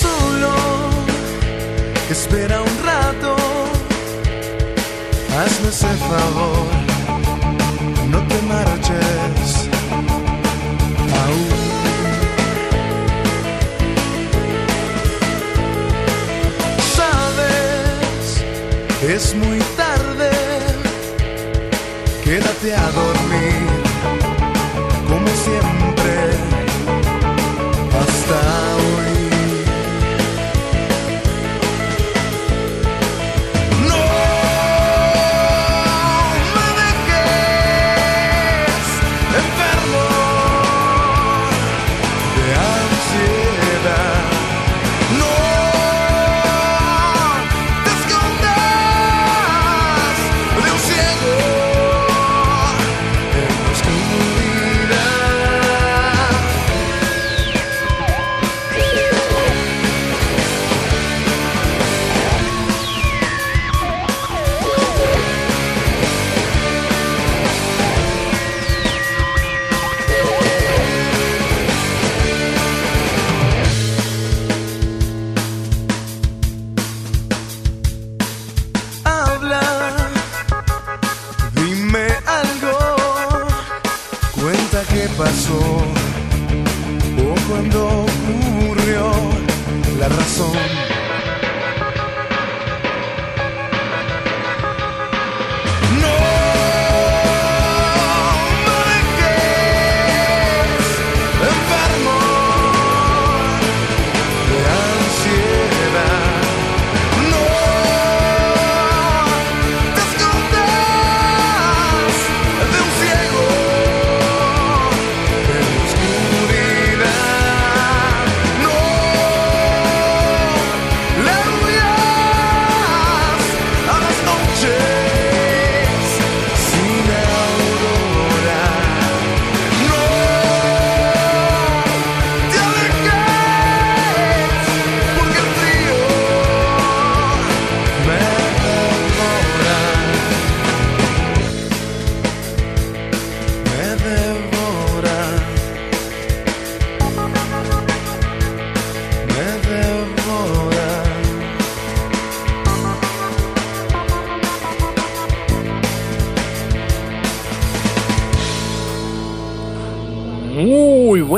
Solo espera un rato, hazme ese favor, no te marches muy tarde, quédate a dormir, como siempre, hasta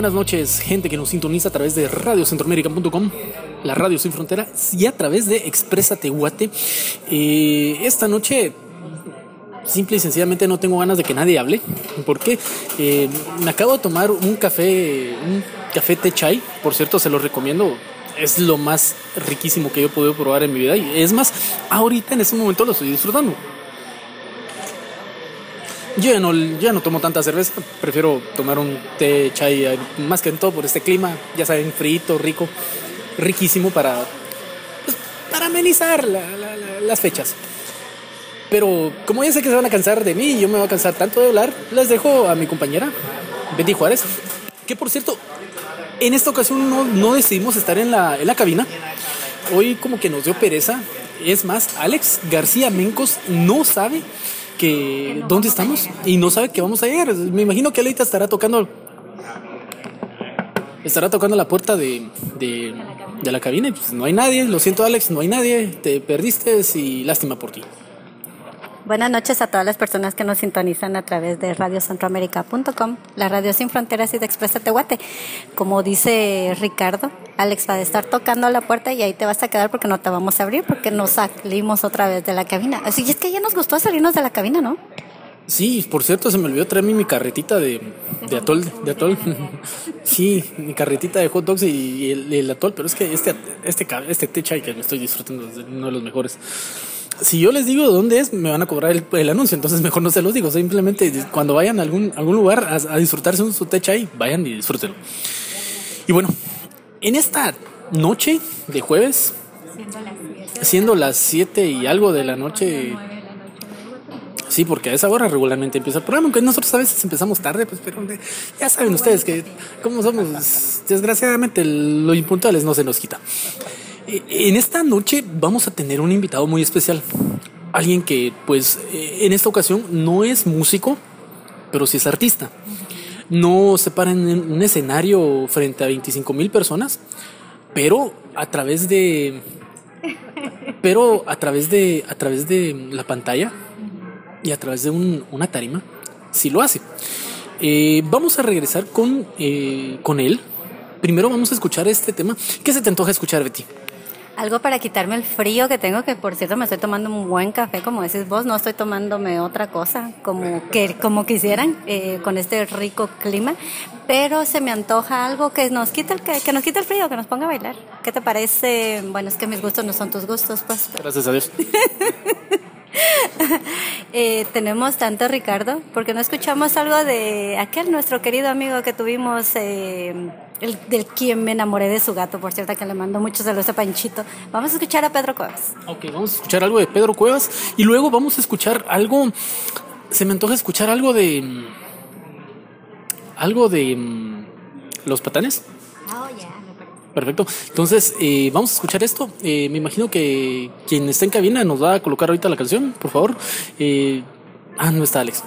buenas noches, gente que nos sintoniza a través de radiocentroamérica.com, la radio sin fronteras y a través de Expresa Tehuate. Eh, esta noche, simple y sencillamente, no tengo ganas de que nadie hable, porque eh, me acabo de tomar un café, un café té chai, por cierto, se lo recomiendo. Es lo más riquísimo que yo he podido probar en mi vida. Y es más, ahorita en este momento lo estoy disfrutando. Yo ya no, yo no tomo tanta cerveza, prefiero tomar un té chai, eh, más que en todo por este clima, ya saben, frito, rico, riquísimo para, pues, para amenizar la- la- la- las fechas. Pero como ya sé que se van a cansar de mí y yo me voy a cansar tanto de hablar, les dejo a mi compañera, Betty Juárez, que por cierto, en esta ocasión no, no decidimos estar en la, en la cabina. Hoy como que nos dio pereza. Es más, Alex García Mencos no sabe que dónde estamos y no sabe que vamos a llegar. Me imagino que ahorita estará tocando estará tocando la puerta de, de, de la cabina y pues no hay nadie. Lo siento Alex, no hay nadie. Te perdiste y lástima por ti. Buenas noches a todas las personas que nos sintonizan a través de radiocentroamérica.com, la radio sin fronteras y de Expresa Tehuate. Como dice Ricardo, Alex va a estar tocando la puerta y ahí te vas a quedar porque no te vamos a abrir porque nos salimos otra vez de la cabina. Así es que ya nos gustó salirnos de la cabina, ¿no? Sí, por cierto, se me olvidó traerme mi carretita de, de atol, de atol. sí, mi carretita de hot dogs y, el, el atol, pero es que este, este, este té chai que me estoy disfrutando es uno de los mejores. Si yo les digo dónde es, me van a cobrar el, el anuncio, entonces mejor no se los digo. Simplemente cuando vayan a algún, algún lugar a, a disfrutarse un su té chai, vayan y disfrútenlo. Y bueno, en esta noche de jueves, siendo las 7 y algo de la noche, Sí, porque a esa hora regularmente empieza el programa, aunque nosotros a veces empezamos tarde, pues, pero ya saben ustedes que como somos, desgraciadamente lo impuntuales no se nos quita. En esta noche vamos a tener un invitado muy especial. Alguien que, pues, eh, en esta ocasión no es músico, pero sí es artista. No se para en un escenario frente a 25 mil personas, pero a través de. Pero a través de. A través de la pantalla y a través de un- una tarima, sí lo hace. Eh, vamos a regresar con, eh, con él. Primero vamos a escuchar este tema. ¿Qué se te antoja escuchar, Betty? Algo para quitarme el frío que tengo, que por cierto me estoy tomando un buen café, como decís vos, no estoy tomándome otra cosa como, que, como quisieran eh, con este rico clima, pero se me antoja algo que nos, quite el, que, que nos quite el frío, que nos ponga a bailar. ¿Qué te parece? Bueno, es que mis gustos no son tus gustos, pues. Gracias a Dios. eh, tenemos tanto Ricardo, porque no escuchamos algo de aquel nuestro querido amigo que tuvimos, eh, el, del quien me enamoré de su gato, por cierto, que le mando muchos saludos a Panchito. Vamos a escuchar a Pedro Cuevas. Ok, vamos a escuchar algo de Pedro Cuevas y luego vamos a escuchar algo. Se me antoja escuchar algo de. mm, Algo de. mm, Los patanes. Oh, yeah. Perfecto. Entonces, eh, vamos a escuchar esto. Eh, me imagino que quien está en cabina nos va a colocar ahorita la canción, por favor. Eh, ah, no está Alex.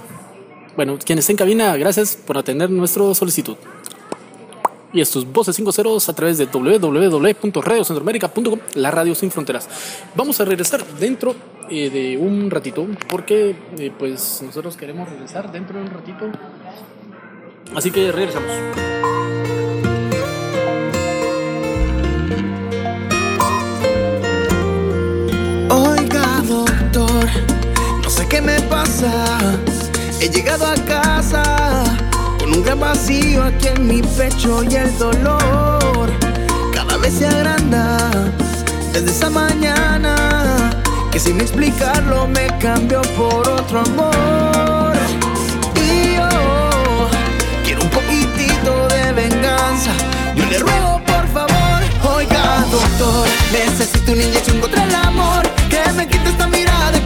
Bueno, quien está en cabina, gracias por atender nuestra solicitud. Y estos voces 5 ceros a través de www.radiocentroamérica.com, la radio sin fronteras. Vamos a regresar dentro eh, de un ratito, porque eh, pues nosotros queremos regresar dentro de un ratito. Así que regresamos. Qué me pasa. He llegado a casa con un gran vacío aquí en mi pecho y el dolor cada vez se agranda desde esa mañana que sin explicarlo me cambió por otro amor. Y yo quiero un poquitito de venganza. Yo le ruego por favor, oiga doctor, necesito una inyección contra el amor. Que me quite esta mirada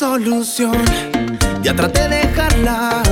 solución. Ya traté de dejarla,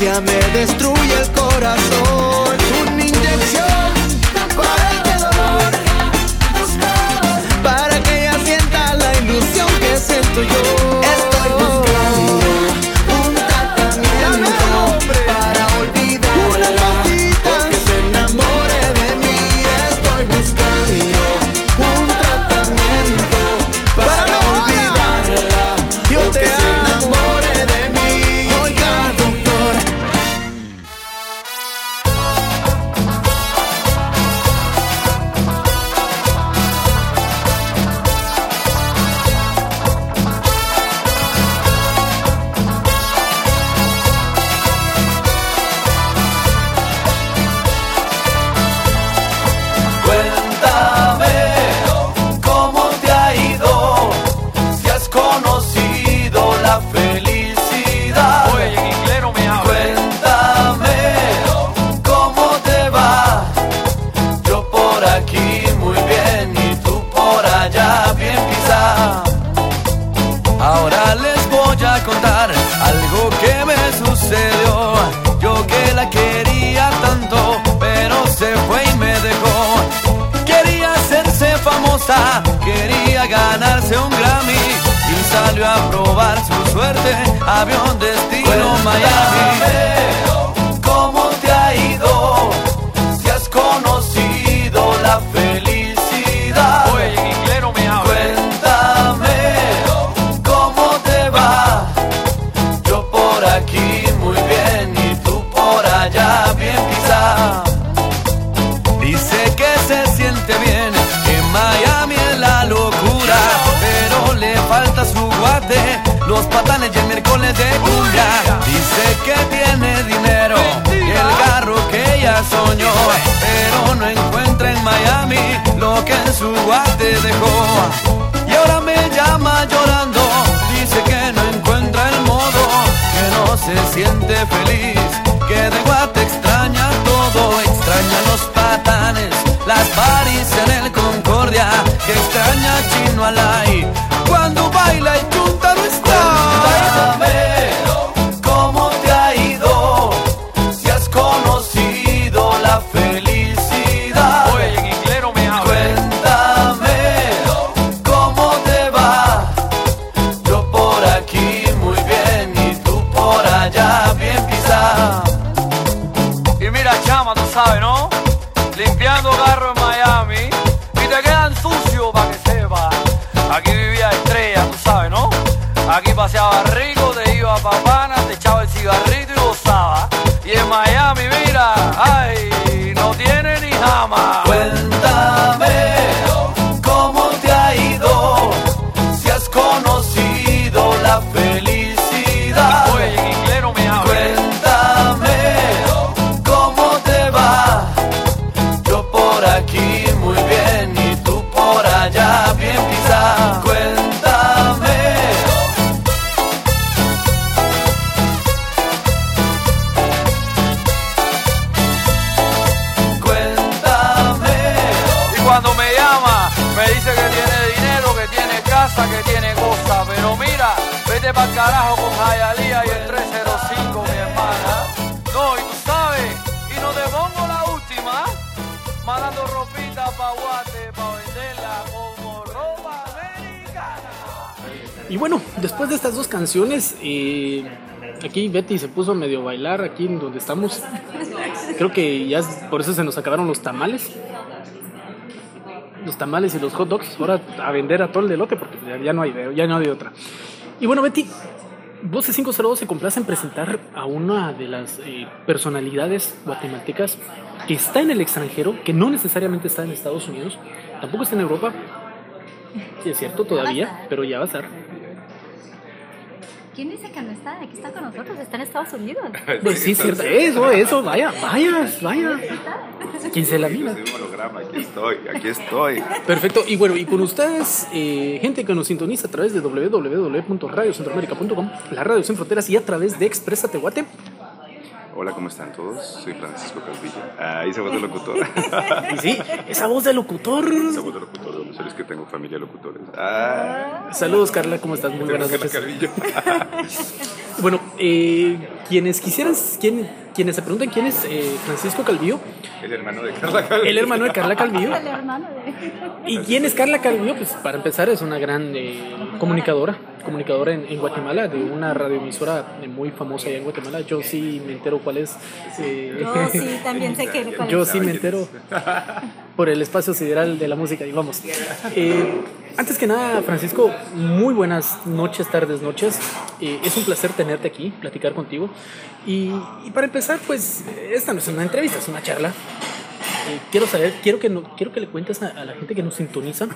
me destruye el corazón. Una inyección para este dolor. Para que ella sienta la ilusión que siento yo. My life. Si después de estas dos canciones, eh, aquí Betty se puso a medio bailar aquí en donde estamos. Creo que ya por eso se nos acabaron los tamales. Los tamales y los hot dogs. Ahora a vender a todo el delote porque ya, no hay ya no hay otra. Y bueno, Betty, Voce 502 se complace en presentar a una de las eh, personalidades guatemaltecas que está en el extranjero, que no necesariamente está en Estados Unidos, tampoco está en Europa. Sí, es cierto, todavía, pero ya va a estar. ¿Quién dice que no está? Aquí está con nosotros, está en Estados Unidos. Pues sí, cierto. Eso, eso, vaya, vaya, vaya. ¿Quién se la mira? Soy un holograma, aquí estoy, aquí estoy. Perfecto. Y bueno, y con ustedes, eh, gente que nos sintoniza a través de www.radiocentroamerica.com, la radio sin fronteras y a través de Expresa Tehuate. Hola, ¿cómo están todos? Soy Francisco Calvillo. Ahí se voz de locutor. Y sí, esa voz de locutor. Esa voz de locutor, donde sabes que tengo familia de locutores. Ah, Saludos, Carla, ¿cómo estás? Muy buenas Carla noches. Calvillo. Bueno, eh, quienes quisieran, quien- quienes se preguntan quién es eh, Francisco Calvillo, El hermano de Carla Calvillo. el hermano de Carla Calvillo. El hermano de... ¿Y quién es Carla Calvillo? Pues para empezar es una gran eh, comunicadora, comunicadora en, en Guatemala, de una radioemisora muy famosa allá en Guatemala. Yo sí me entero cuál es. eh, Yo sí, también sé que... cuál yo es. sí me entero por el espacio sideral de la música, y vamos. Eh, antes que nada, Francisco, muy buenas noches, tardes, noches. Eh, es un placer tenerte aquí, platicar contigo. Y, para empezar, pues, esta no es una entrevista, es una charla. Eh, quiero saber, quiero que, no, quiero que le cuentes a, la gente que nos sintoniza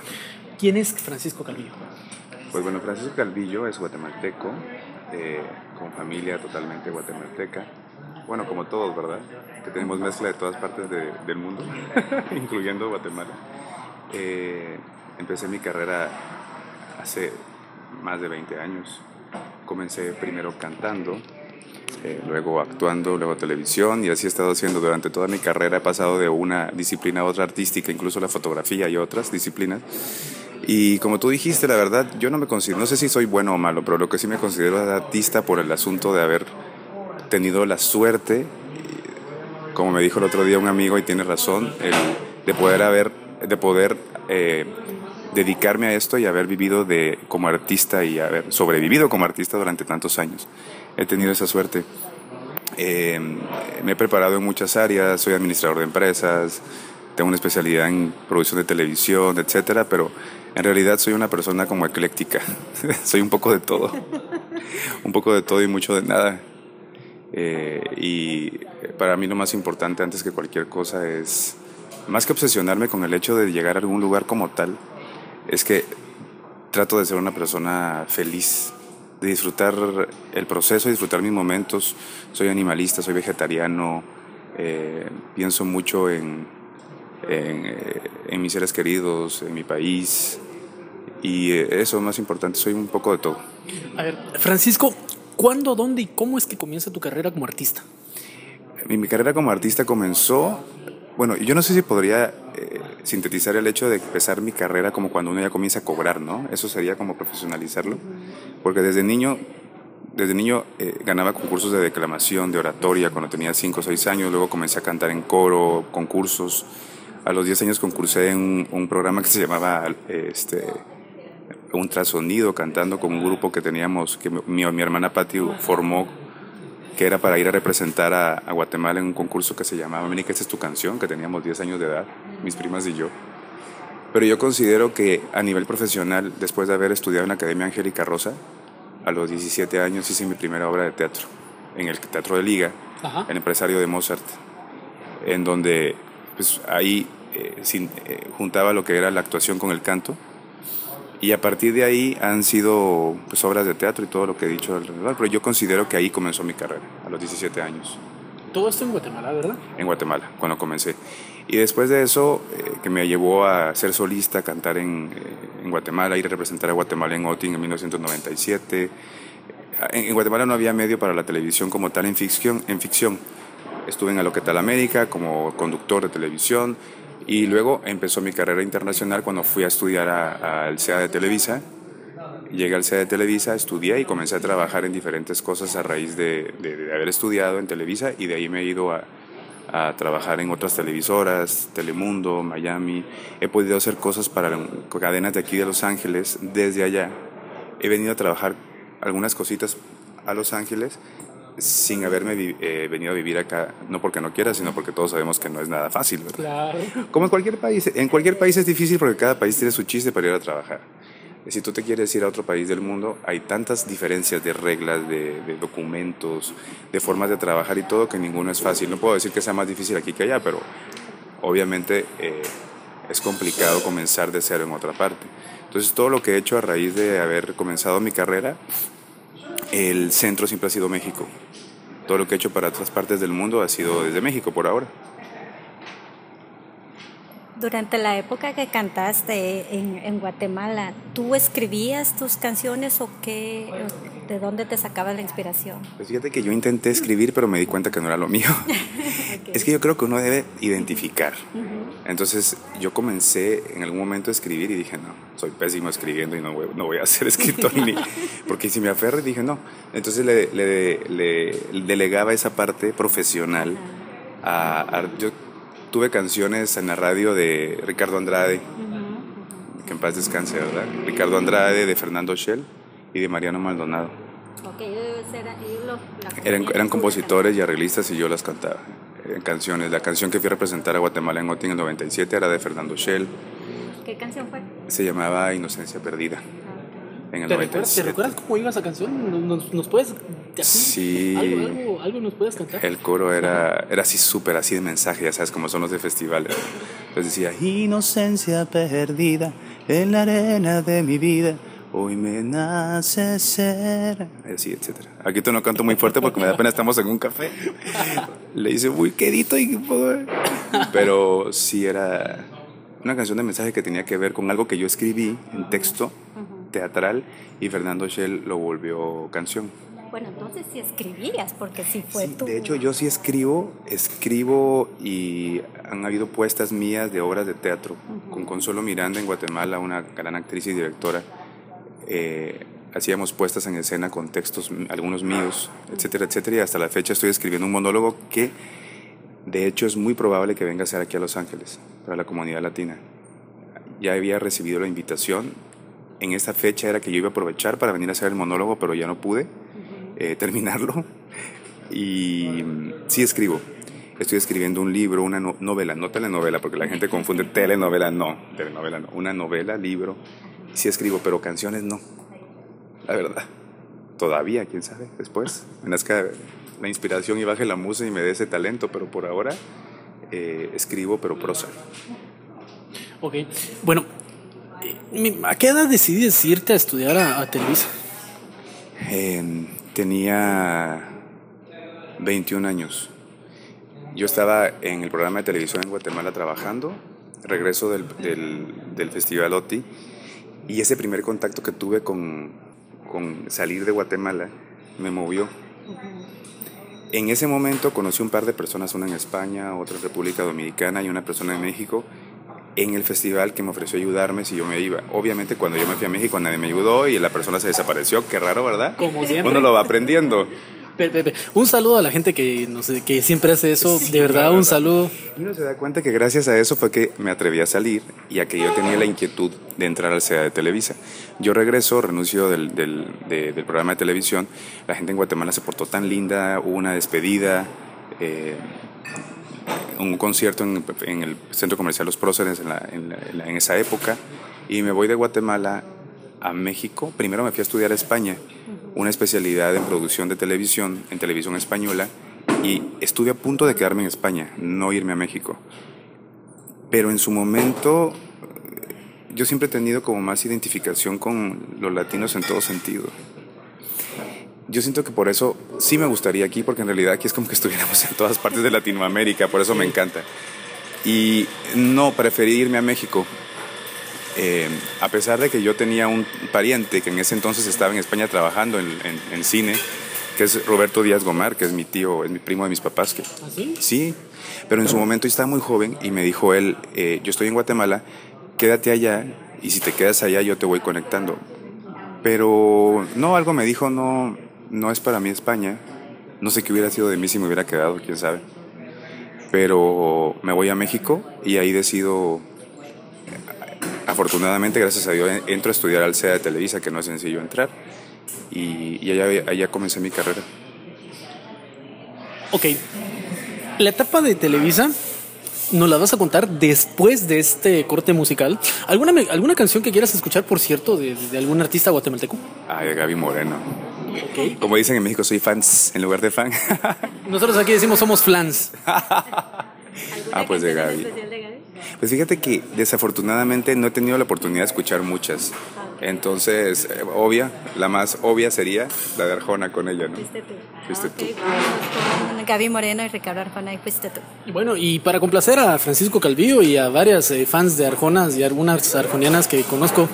quién es Francisco Calvillo. Pues bueno, Francisco Calvillo es guatemalteco, eh, con familia totalmente guatemalteca. Bueno, como todos, ¿verdad? Que tenemos mezcla de todas partes de- del mundo, incluyendo Guatemala. Eh, empecé mi carrera hace más de 20 años. Comencé primero cantando, eh, luego actuando, luego televisión y así he estado haciendo durante toda mi carrera. He pasado de una disciplina a otra artística, incluso la fotografía y otras disciplinas. Y como tú dijiste, la verdad, yo no me considero, no sé si soy bueno o malo, pero lo que sí me considero es artista por el asunto de haber tenido la suerte, como me dijo el otro día un amigo y tiene razón, el, de poder haber, de poder eh, dedicarme a esto y haber vivido de, como artista y haber sobrevivido como artista durante tantos años. He tenido esa suerte. Eh, me he preparado en muchas áreas, soy administrador de empresas, tengo una especialidad en producción de televisión, etcétera, pero en realidad soy una persona como ecléctica. soy un poco de todo. un poco de todo y mucho de nada. Eh, y para mí lo más importante antes que cualquier cosa es, más que obsesionarme con el hecho de llegar a algún lugar como tal, es que trato de ser una persona feliz, de disfrutar el proceso, disfrutar mis momentos. Soy animalista, soy vegetariano, eh, pienso mucho en, en, eh, en, mis seres queridos, en mi país. Y eso es más importante, soy un poco de todo. A ver, Francisco, ¿cuándo, dónde y cómo es que comienza tu carrera como artista? Mi, mi carrera como artista comenzó, bueno, yo no sé si podría eh, sintetizar el hecho de empezar mi carrera como cuando uno ya comienza a cobrar, ¿no? Eso sería como profesionalizarlo, porque desde niño, desde niño eh, ganaba concursos de declamación, de oratoria, cuando tenía 5 o 6 años, luego comencé a cantar en coro, concursos. A los 10 años concursé en un, programa que se llamaba este, Un Trasonido, cantando con un grupo que teníamos, que mi, mi hermana Patti formó que era para ir a representar a, a, Guatemala en un concurso que se llamaba América, esta es tu canción, que teníamos 10 años de edad, mis primas y yo. Pero yo considero que a nivel profesional, después de haber estudiado en la Academia Angélica Rosa, a los 17 años hice mi primera obra de teatro, en el Teatro de Liga, Ajá. el empresario de Mozart, en donde pues, ahí eh, sin, eh, juntaba lo que era la actuación con el canto y a partir de ahí han sido pues, obras de teatro y todo lo que he dicho alrededor, pero yo considero que ahí comenzó mi carrera, a los 17 años. Todo esto en Guatemala, ¿verdad? En Guatemala, cuando comencé. Y después de eso, eh, que me llevó a ser solista, cantar en, eh, en, Guatemala, ir a representar a Guatemala en OTIN en 1997. En, en, Guatemala no había medio para la televisión como tal en ficción. En ficción. Estuve en Aloquetal América como conductor de televisión, y luego empezó mi carrera internacional cuando fui a estudiar al CEA de Televisa. Llegué al CEA de Televisa, estudié y comencé a trabajar en diferentes cosas a raíz de, de, haber estudiado en Televisa y de ahí me he ido a, a, trabajar en otras televisoras, Telemundo, Miami. He podido hacer cosas para cadenas de aquí de Los Ángeles desde allá. He venido a trabajar algunas cositas a Los Ángeles sin haberme eh, venido a vivir acá, no porque no quiera, sino porque todos sabemos que no es nada fácil. ¿verdad? Claro. Como en cualquier país. En cualquier país es difícil porque cada país tiene su chiste para ir a trabajar. Si tú te quieres ir a otro país del mundo, hay tantas diferencias de reglas, de, de documentos, de formas de trabajar y todo que ninguno es fácil. No puedo decir que sea más difícil aquí que allá, pero obviamente eh, es complicado comenzar de cero en otra parte. Entonces todo lo que he hecho a raíz de haber comenzado mi carrera el centro siempre ha sido México. Todo lo que he hecho para otras partes del mundo ha sido desde México por ahora. Durante la época que cantaste en, en Guatemala, ¿tú escribías tus canciones o qué, de dónde te sacaba la inspiración? Pues fíjate que yo intenté escribir, pero me di cuenta que no era lo mío. okay. Es que yo creo que uno debe identificar. Uh -huh. Entonces yo comencé en algún momento a escribir y dije, no, soy pésimo escribiendo y no voy, no voy a ser escritor ni... Porque si me aferro, dije, no. Entonces le, le, le, le delegaba esa parte profesional uh -huh. a, a yo, tuve canciones en la radio de Ricardo Andrade, uh -huh. que en paz descanse, ¿verdad? Ricardo Andrade, de Fernando Shell y de Mariano Maldonado. Okay, era, los, eran, eran compositores y arreglistas y yo las cantaba en canciones. La canción que fui a representar a Guatemala en Otin en el 97 era de Fernando Shell. ¿Qué canción fue? Se llamaba Inocencia Perdida. En el ¿Te, 97. recuerdas, ¿Te recuerdas cómo iba esa canción? ¿Nos, nos puedes Sí. ¿Algo, algo, algo, nos puedes cantar? El coro era, era así súper así de mensaje, ya sabes, como son los de festivales. Entonces decía, inocencia perdida en la arena de mi vida, hoy me nace ser. Así, etcétera. Aquí tú no canto muy fuerte porque me da pena, estamos en un café. Le hice muy quedito y... Pero sí era una canción de mensaje que tenía que ver con algo que yo escribí en texto teatral y Fernando Shell lo volvió canción. Bueno, entonces sí escribías, porque sí fue sí, tu... De hecho, yo sí escribo, escribo y han habido puestas mías de obras de teatro uh -huh. con Consuelo Miranda en Guatemala, una gran actriz y directora. Eh, hacíamos puestas en escena con textos, algunos míos, etcétera, etcétera, y hasta la fecha estoy escribiendo un monólogo que de hecho es muy probable que venga a ser aquí a Los Ángeles, para la comunidad latina. ya había recibido la invitación. En esta fecha era que yo iba a aprovechar para venir a hacer el monólogo, pero ya no pude eh, terminarlo. Y sí escribo. Estoy escribiendo un libro, una no- novela, no telenovela, porque la gente confunde telenovela, no, telenovela no, una novela, libro. Sí escribo, pero canciones no. La verdad. Todavía, quién sabe, después. Me nazca la inspiración y baje la musa y me dé ese talento, pero por ahora eh, escribo, pero prosa. Ok. Bueno, ¿a qué edad decidiste irte a estudiar a, a Televisa? Eh, tenía 21 años. Yo estaba en el programa de televisión en Guatemala trabajando, regreso del, del, del Festival OTI, y ese primer contacto que tuve con, con salir de Guatemala me movió. En ese momento conocí un par de personas, una en España, otra en República Dominicana y una persona en México, en el festival que me ofreció ayudarme si yo me iba. Obviamente cuando yo me fui a México nadie me ayudó y la persona se desapareció, qué raro, ¿verdad? Como siempre. Uno lo va aprendiendo. Un saludo a la gente que, no sé, que siempre hace eso. de verdad, la un verdad. saludo. Y uno se da cuenta que gracias a eso fue que me atreví a salir y a que yo tenía la inquietud de entrar al CEA de Televisa. Yo regreso, renuncio del, del, de- del programa de televisión. La gente en Guatemala se portó tan linda, hubo una despedida, eh, un concierto en, en el Centro Comercial Los Próceres en, la- en la- en la- en esa época. Y me voy de Guatemala a México. Primero me fui a estudiar a España, una especialidad en producción de televisión, en televisión española, y estuve a punto de quedarme en España, no irme a México. Pero en su momento yo siempre he tenido como más identificación con los latinos en todo sentido. Yo siento que por eso sí me gustaría aquí, porque en realidad aquí es como que estuviéramos en todas partes de Latinoamérica, por eso me encanta. Y no, preferí irme a México. Eh, a pesar de que yo tenía un pariente que en ese entonces estaba en España trabajando en, en- en cine, que es Roberto Díaz Gomar, que es mi tío, es mi primo de mis papás. Que, ¿Así? Sí, pero en su momento estaba muy joven y me dijo él, eh, yo estoy en Guatemala, quédate allá y si te quedas allá yo te voy conectando. Pero no, algo me dijo, no, no es para mí España. No sé qué hubiera sido de mí si me hubiera quedado, quién sabe. Pero me voy a México y ahí decido, afortunadamente, gracias a Dios, entro a estudiar al CEA de Televisa, que no es sencillo entrar. Y, y allá, allá comencé mi carrera. Ok. La etapa de Televisa nos la vas a contar después de este corte musical. ¿Alguna, alguna canción que quieras escuchar, por cierto, de, de algún artista guatemalteco? Ay, de Gaby Moreno. Ok. Como dicen en México, soy fans en lugar de fan. Nosotros aquí decimos somos flans. Ah, pues de Gaby. Pues fíjate que desafortunadamente no he tenido la oportunidad de escuchar muchas. Entonces, eh, obvia, la más obvia sería la de Arjona con ella, ¿no? Fuiste tú. Gaby Moreno y Ricardo Arjona y fuiste tú. Y Bueno, y para complacer a Francisco Calvillo y a varias eh, fans de Arjonas y algunas arjonianas que conozco,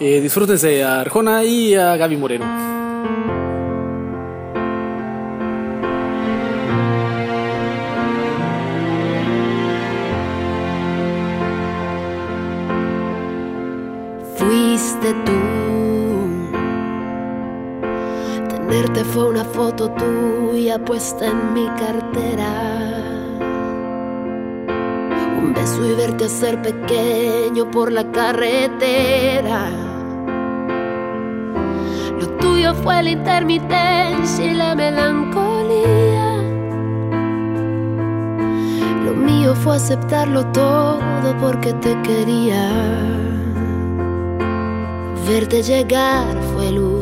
eh, disfrútense a Arjona y a Gaby Moreno. Fue una foto tuya puesta en mi cartera. Un beso y verte hacer pequeño por la carretera. Lo tuyo fue la intermitencia y la melancolía. Lo mío fue aceptarlo todo porque te quería. Verte llegar fue luz,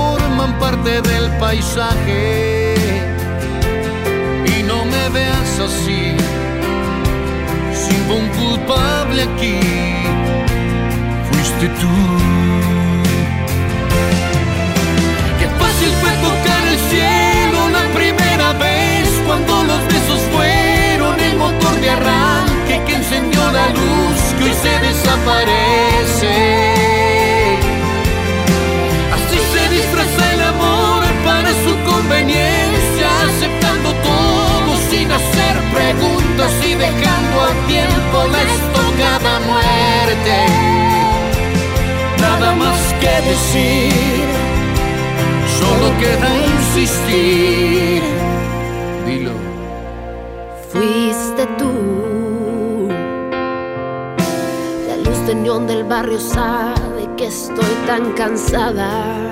parte del paisaje. Y no me veas así, sin un culpable aquí. Fuiste tú. Qué fácil fue tocar el cielo la primera vez cuando los besos fueron el motor de arranque que encendió la luz que hoy se desaparece. Sin hacer preguntas y dejando al tiempo la estocada muerte. Nada más que decir, solo queda insistir. Dilo. Fuiste tú. La luz del barrio sabe que estoy tan cansada.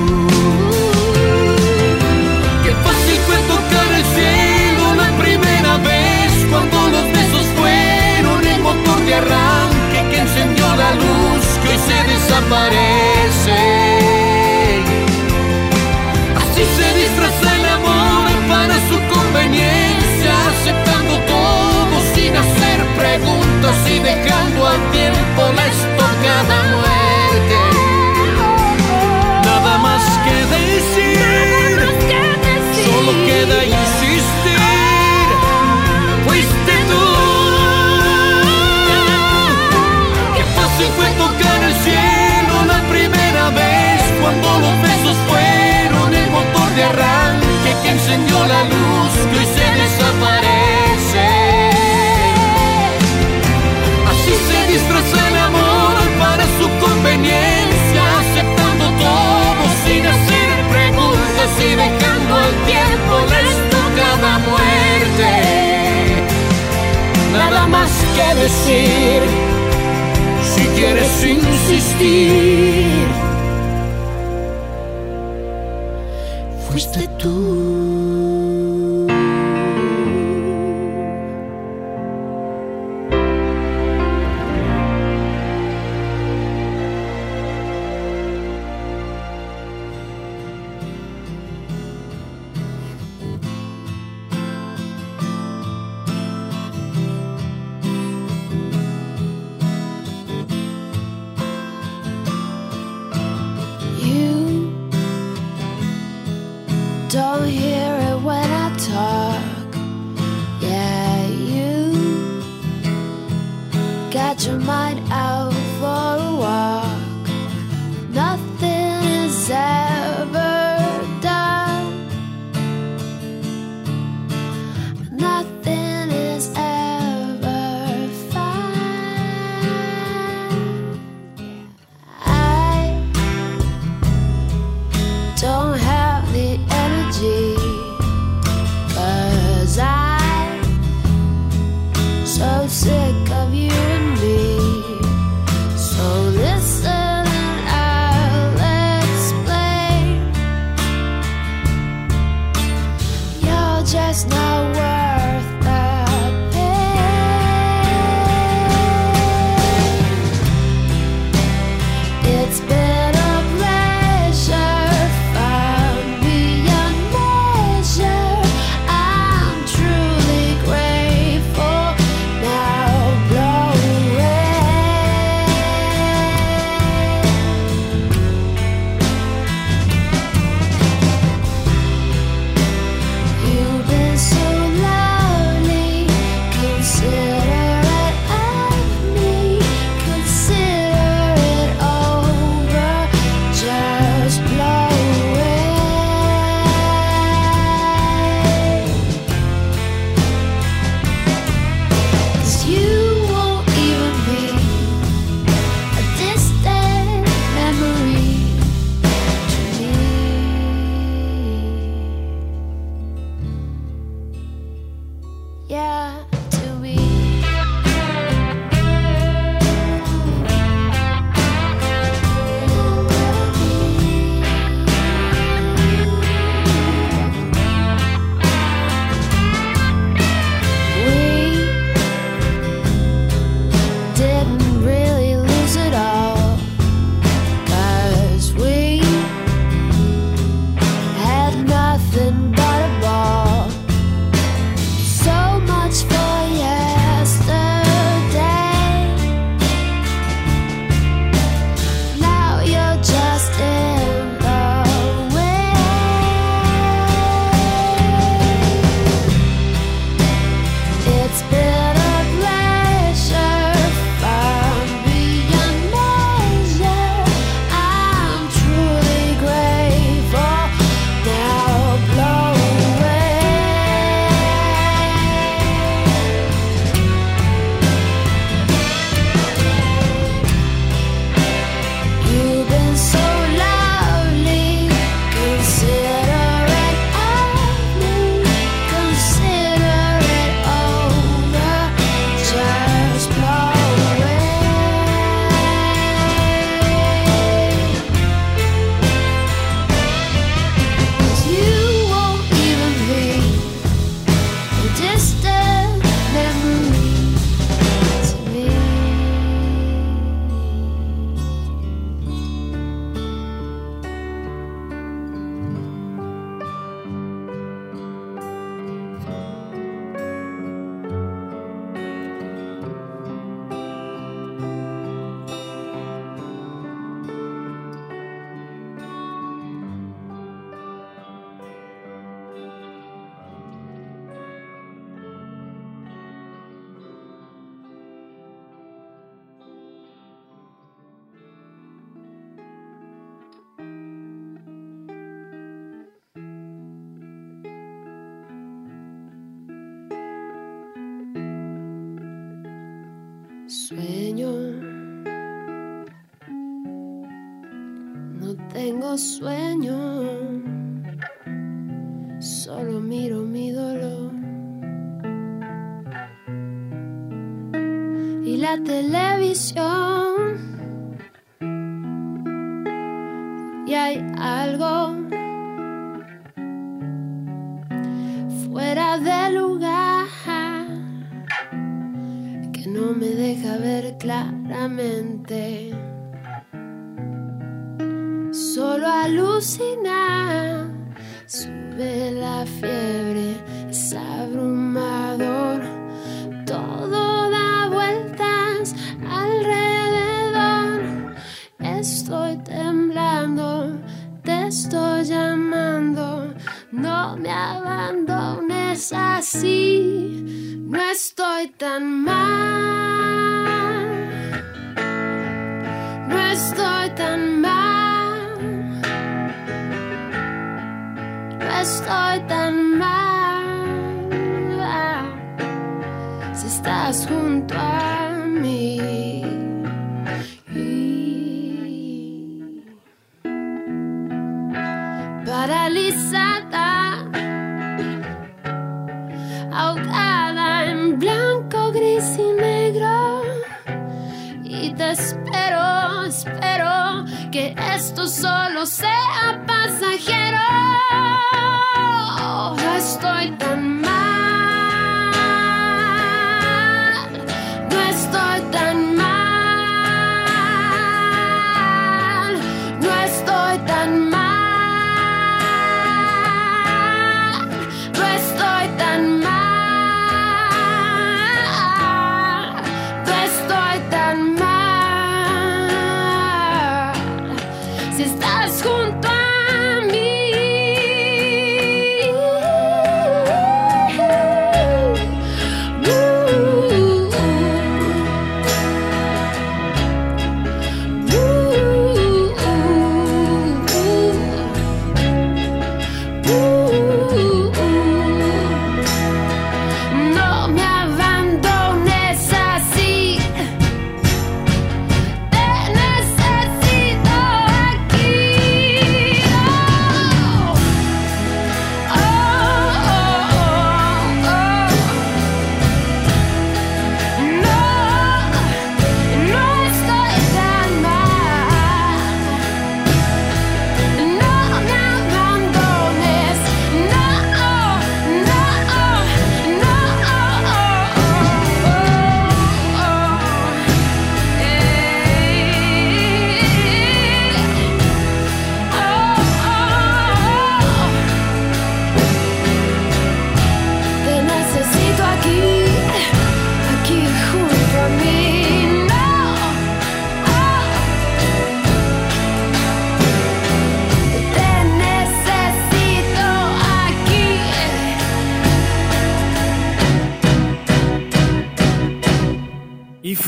Así se disfraza el amor para su conveniencia, aceptando todo sin hacer preguntas y dejando al tiempo la estocada muerte. Tiempo la estocada muerte. Nada más que decir, si quieres insistir, tengo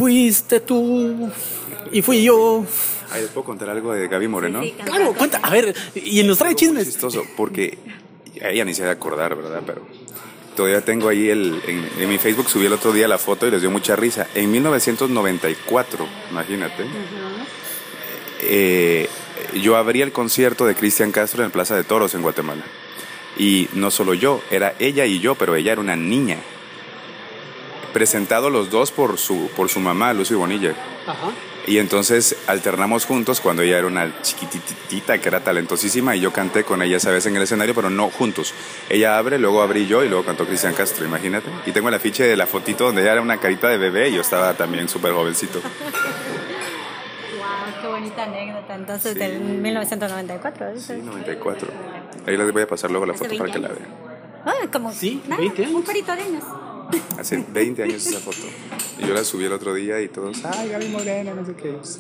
fuiste tú, y fui yo. Ahí les puedo contar algo de Gaby Moreno. Claro, cuenta. A ver, y nos trae chismes. chistoso, porque ella ni se debe acordar, ¿verdad? Pero todavía tengo ahí el. En, en mi Facebook subí el otro día la foto y les dio mucha risa. En 1994, imagínate. eh, yo abrí el concierto de Cristian Castro en Plaza de Toros en Guatemala. Y no solo yo, era ella y yo, pero ella era una niña. Presentado los dos por su, por su mamá, Lucy Bonilla. Ajá. Y entonces alternamos juntos cuando ella era una chiquititita que era talentosísima y yo canté con ella esa vez en el escenario, pero no juntos. Ella abre, luego abrí yo y luego cantó Cristian Castro, imagínate. Y tengo el afiche de la fotito donde ella era una carita de bebé y yo estaba también súper jovencito. Wow, qué bonita anécdota. Entonces, del 1994. ¿eh? Sí, 94. Ahí les voy a pasar luego la foto para que 20 la vean. Ah, como Sí, nada, 20 años. un parito de años. Hace 20 años esa foto. Y yo la subí el otro día y todos, ay, Gaby Moreno, no sé qué. Sí.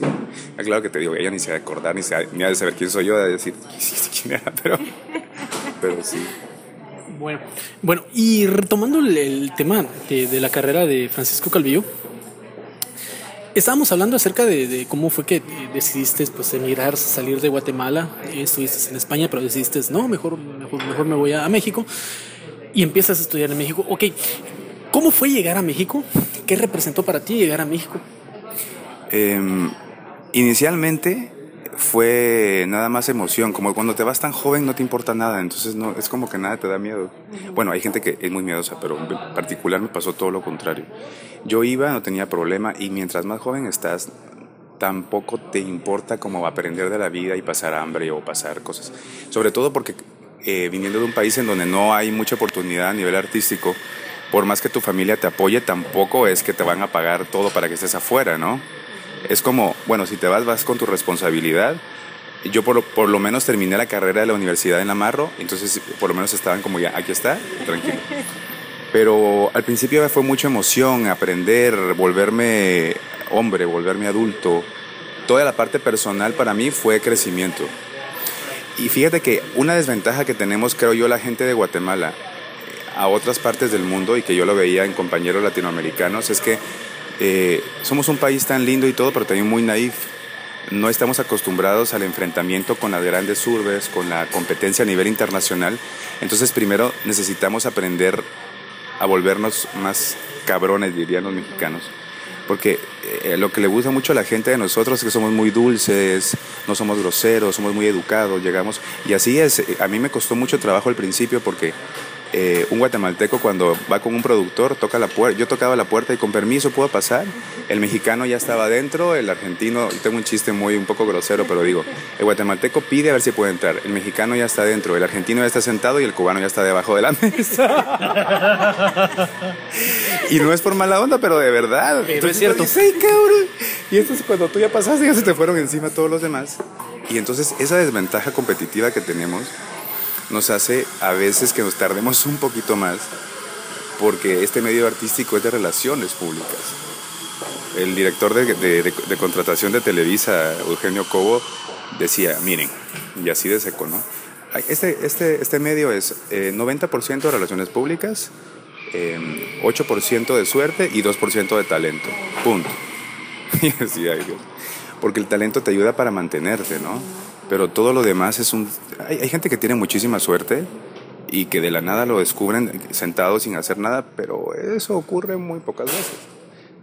Claro que te digo, ella ni se va a acordar, ni, se ni ha de saber quién soy yo, de decir quién era, pero, pero sí. Bueno, bueno, y retomando el, el tema de, de la carrera de Francisco Calvillo, estábamos hablando acerca de, de cómo fue que decidiste pues, emigrar, salir de Guatemala, eh, estuviste en España, pero decidiste, no, mejor, mejor, mejor me voy a, a México y empiezas a estudiar en México. Ok, ¿Cómo fue llegar a México? ¿Qué representó para ti llegar a México? Em, inicialmente fue nada más emoción, como cuando te vas tan joven no te importa nada, entonces no es como que nada te da miedo. Bueno, hay gente que es muy miedosa, pero en particular me pasó todo lo contrario. Yo iba, no tenía problema y mientras más joven estás, tampoco te importa cómo aprender de la vida y pasar hambre o pasar cosas. Sobre todo porque eh, viniendo de un país en donde no hay mucha oportunidad a nivel artístico, por más que tu familia te apoye, tampoco es que te van a pagar todo para que estés afuera, ¿no? Es como, bueno, si te vas, vas con tu responsabilidad. Yo por, por lo menos terminé la carrera de la universidad en Amarro, entonces por lo menos estaban como ya, aquí está, tranquilo. Pero al principio fue mucha emoción, aprender, volverme hombre, volverme adulto. Toda la parte personal para mí fue crecimiento. Y fíjate que una desventaja que tenemos, creo yo, la gente de Guatemala a otras partes del mundo y que yo lo veía en compañeros latinoamericanos es que eh, somos un país tan lindo y todo, pero también muy naif. No estamos acostumbrados al enfrentamiento con las grandes urbes, con la competencia a nivel internacional. Entonces primero necesitamos aprender a volvernos más cabrones, dirían los mexicanos. Porque eh, lo que le gusta mucho a la gente de nosotros es que somos muy dulces, no somos groseros, somos muy educados, llegamos. Y así es, a mí me costó mucho trabajo al principio porque eh, un guatemalteco cuando va con un productor toca la puerta, yo tocaba la puerta y con permiso puedo pasar, el mexicano ya estaba adentro, el argentino, tengo un chiste muy un poco grosero, pero digo, el guatemalteco pide a ver si puede entrar, el mexicano ya está adentro, el argentino ya está sentado y el cubano ya está debajo de la mesa. y no es por mala onda, pero de verdad. Pero es cierto. Sí, cabrón. Y esto es cuando tú ya pasaste, ya se te fueron encima todos los demás. Y entonces esa desventaja competitiva que tenemos nos hace a veces que nos tardemos un poquito más porque este medio artístico es de relaciones públicas. El director de, contratación de Televisa, Eugenio Cobo, decía, miren, y así de seco, ¿no? Este, este, este medio es 90% eh, de relaciones públicas, 8% em, de suerte y 2% de talento. Punto. Porque el talento te ayuda para mantenerte, ¿no? Pero todo lo demás es un... Hay, gente que tiene muchísima suerte y que de la nada lo descubren sentado sin hacer nada, pero eso ocurre muy pocas veces.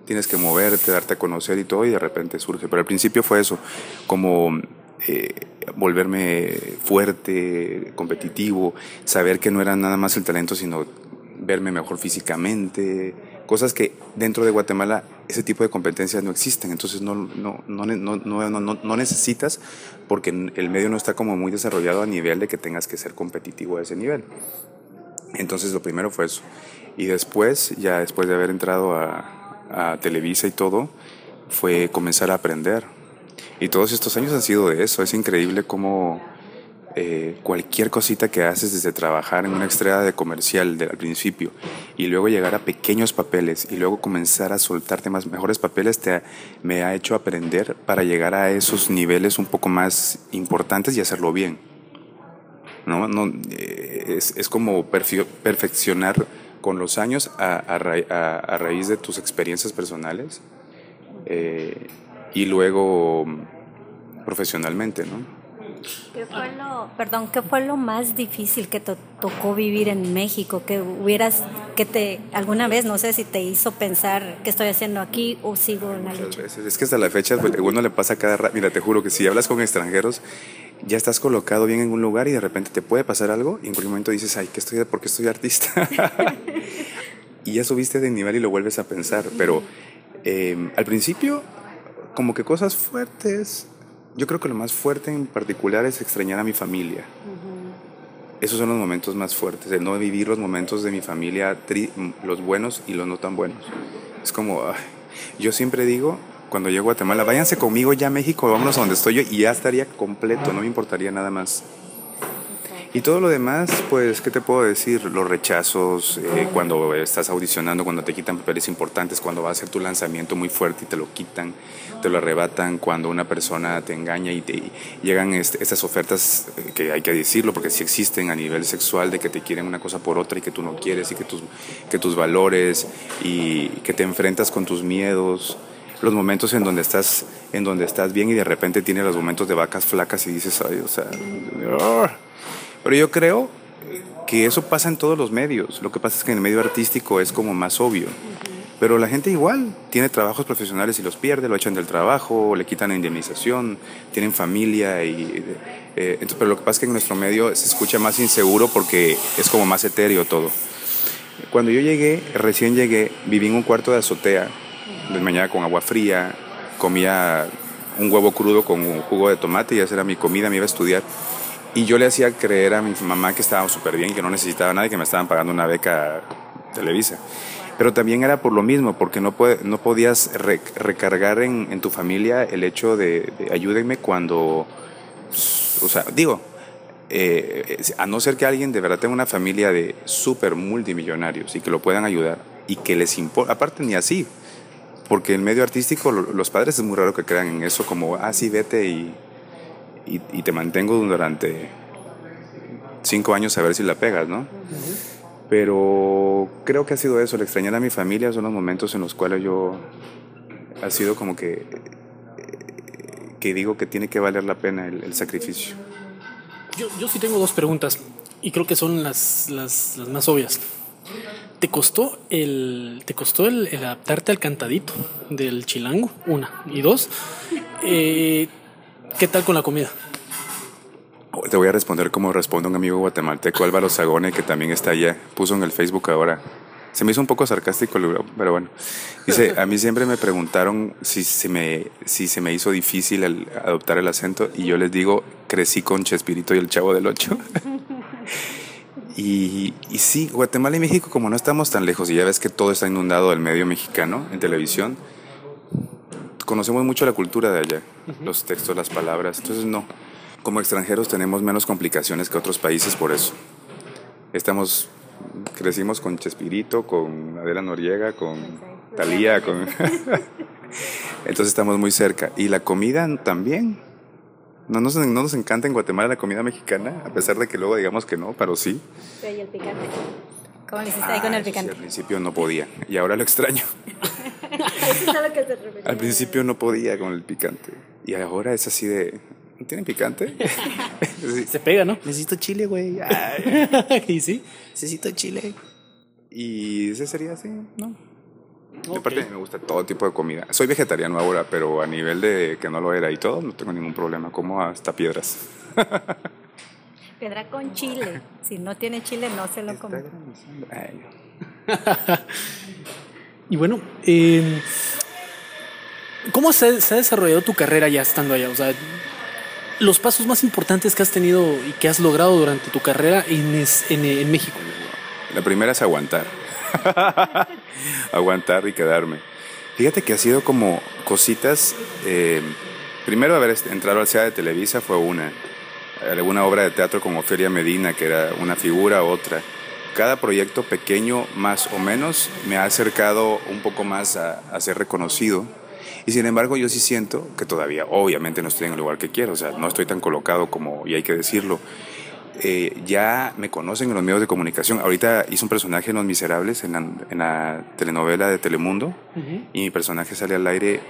Tienes que moverte, darte a conocer y todo, y de repente surge. Pero al principio fue eso, como eh, volverme fuerte, competitivo, saber que no era nada más el talento, sino verme mejor físicamente, cosas que dentro de Guatemala ese tipo de competencias no existen, entonces no, no, no, no, necesitas porque el medio no está como muy desarrollado a nivel de que tengas que ser competitivo a ese nivel. Entonces lo primero fue eso. Y después, ya después de haber entrado a, a Televisa y todo, fue comenzar a aprender. Y todos estos años han sido de eso. Es increíble cómo eh, cualquier cosita que haces desde trabajar en una estrella de comercial al principio y luego llegar a pequeños papeles y luego comenzar a soltarte más mejores papeles te me ha hecho aprender para llegar a esos niveles un poco más importantes y hacerlo bien. ¿no? no eh, es, es, como perfeccionar con los años a, a, raíz de tus experiencias personales eh, y luego profesionalmente, ¿no? ¿Qué fue lo, perdón, qué fue lo más difícil que te tocó vivir en México? Que hubieras, que te, alguna vez, no sé si te hizo pensar qué estoy haciendo aquí o sigo en la lucha. Es que hasta la fecha, pues, uno le pasa cada rato. Mira, te juro que si hablas con extranjeros, ya estás colocado bien en un lugar y de repente te puede pasar algo y en cualquier momento dices, ay, ¿qué estoy, ¿por qué estoy artista? y ya subiste de nivel y lo vuelves a pensar. Pero eh, al principio, como que cosas fuertes yo creo que lo más fuerte en particular es extrañar a mi familia. Esos son los momentos más fuertes, de no vivir los momentos de mi familia, los buenos y los no tan buenos. Es como, yo siempre digo, cuando llego a Guatemala, váyanse conmigo ya a México, vámonos a donde estoy yo y ya estaría completo, no me importaría nada más. Y todo lo demás, pues, ¿qué te puedo decir? Los rechazos, eh, cuando estás audicionando, cuando te quitan papeles importantes, cuando va a ser tu lanzamiento muy fuerte y te lo quitan, te lo arrebatan, cuando una persona te engaña y te llegan estas ofertas, eh, que hay que decirlo, porque sí existen a nivel sexual, de que te quieren una cosa por otra y que tú no quieres y que tus, que tus valores y que te enfrentas con tus miedos. Los momentos en donde estás en donde estás bien y de repente tienes los momentos de vacas flacas y dices ay o sea pero yo creo que eso pasa en todos los medios. Lo que pasa es que en el medio artístico es como más obvio. Pero la gente igual tiene trabajos profesionales y los pierde, lo echan del trabajo, le quitan la indemnización, tienen familia y... eh, entonces, pero lo que pasa es que en nuestro medio se escucha más inseguro porque es como más etéreo todo. Cuando yo llegué, recién llegué, viví en un cuarto de azotea, de mañana con agua fría, comía un huevo crudo con un jugo de tomate y esa era mi comida, me iba a estudiar. Y yo le hacía creer a mi mamá que estaba súper bien, que no necesitaba nada y que me estaban pagando una beca Televisa. Pero también era por lo mismo, porque no, puede- no podías re- recargar en, en tu familia el hecho de, de ayúdenme cuando, o sea, digo, eh, a no ser que alguien de verdad tenga una familia de súper multimillonarios y que lo puedan ayudar y que les importa, aparte ni así, porque el medio artístico lo- los padres es muy raro que crean en eso como, ah, sí, vete y, y, te mantengo durante cinco años a ver si la pegas, ¿no? Pero creo que ha sido eso, el extrañar a mi familia son los momentos en los cuales yo ha sido como que que digo que tiene que valer la pena el, sacrificio. Yo, sí tengo dos preguntas y creo que son las, las, las más obvias. ¿Te costó el, te costó el, el adaptarte al cantadito del chilango? Una. Y dos, eh, ¿qué tal con la comida? Te voy a responder como responde un amigo guatemalteco, Álvaro Sagone, que también está allá. Puso en el Facebook ahora. Se me hizo un poco sarcástico, pero bueno. Dice, a mí siempre me preguntaron si se me, si se me hizo difícil el adoptar el acento y yo les digo, crecí con Chespirito y el Chavo del Ocho. y, y sí, Guatemala y México, como no estamos tan lejos y ya ves que todo está inundado del medio mexicano en televisión, conocemos mucho la cultura de allá, los textos, las palabras. Entonces, no. Como extranjeros tenemos menos complicaciones que otros países por eso. Estamos, crecimos con Chespirito, con Adela Noriega, con Talía, con... Entonces estamos muy cerca. Y la comida también. No nos, no nos encanta en Guatemala la comida mexicana, a pesar de que luego digamos que no, pero sí. ¿Y el picante? ¿Cómo le hiciste ahí con el Ah, eso sí, picante? al principio no podía y ahora lo extraño. Al principio no podía con el picante y ahora es así de... ¿Tienen picante? Sí. Se pega, ¿no? Necesito chile, güey. y sí. Necesito chile. Y ese sería así, ¿no? Ok. Aparte me gusta todo tipo de comida. Soy vegetariano ahora, pero a nivel de que no lo era y todo, no tengo ningún problema. Como hasta piedras. Piedra con chile. Si no tiene chile, no se lo come. Y bueno, eh, ¿cómo se, ha desarrollado tu carrera ya estando allá? O sea, los pasos más importantes que has tenido y que has logrado durante tu carrera en, México. La primera es aguantar. aguantar y quedarme. Fíjate que ha sido como cositas. eh, primero haber entrado al CEA de Televisa fue una. Alguna obra de teatro con Ofelia Medina, que era una figura, otra. Cada proyecto pequeño, más o menos, me ha acercado un poco más a, a ser reconocido. Y sin embargo, yo sí siento que todavía, obviamente, no estoy en el lugar que quiero. O sea, no estoy tan colocado como, y hay que decirlo eh, ya me conocen en los medios de comunicación. Ahorita hice un personaje en Los Miserables, en la, en la telenovela de Telemundo, y mi personaje sale al aire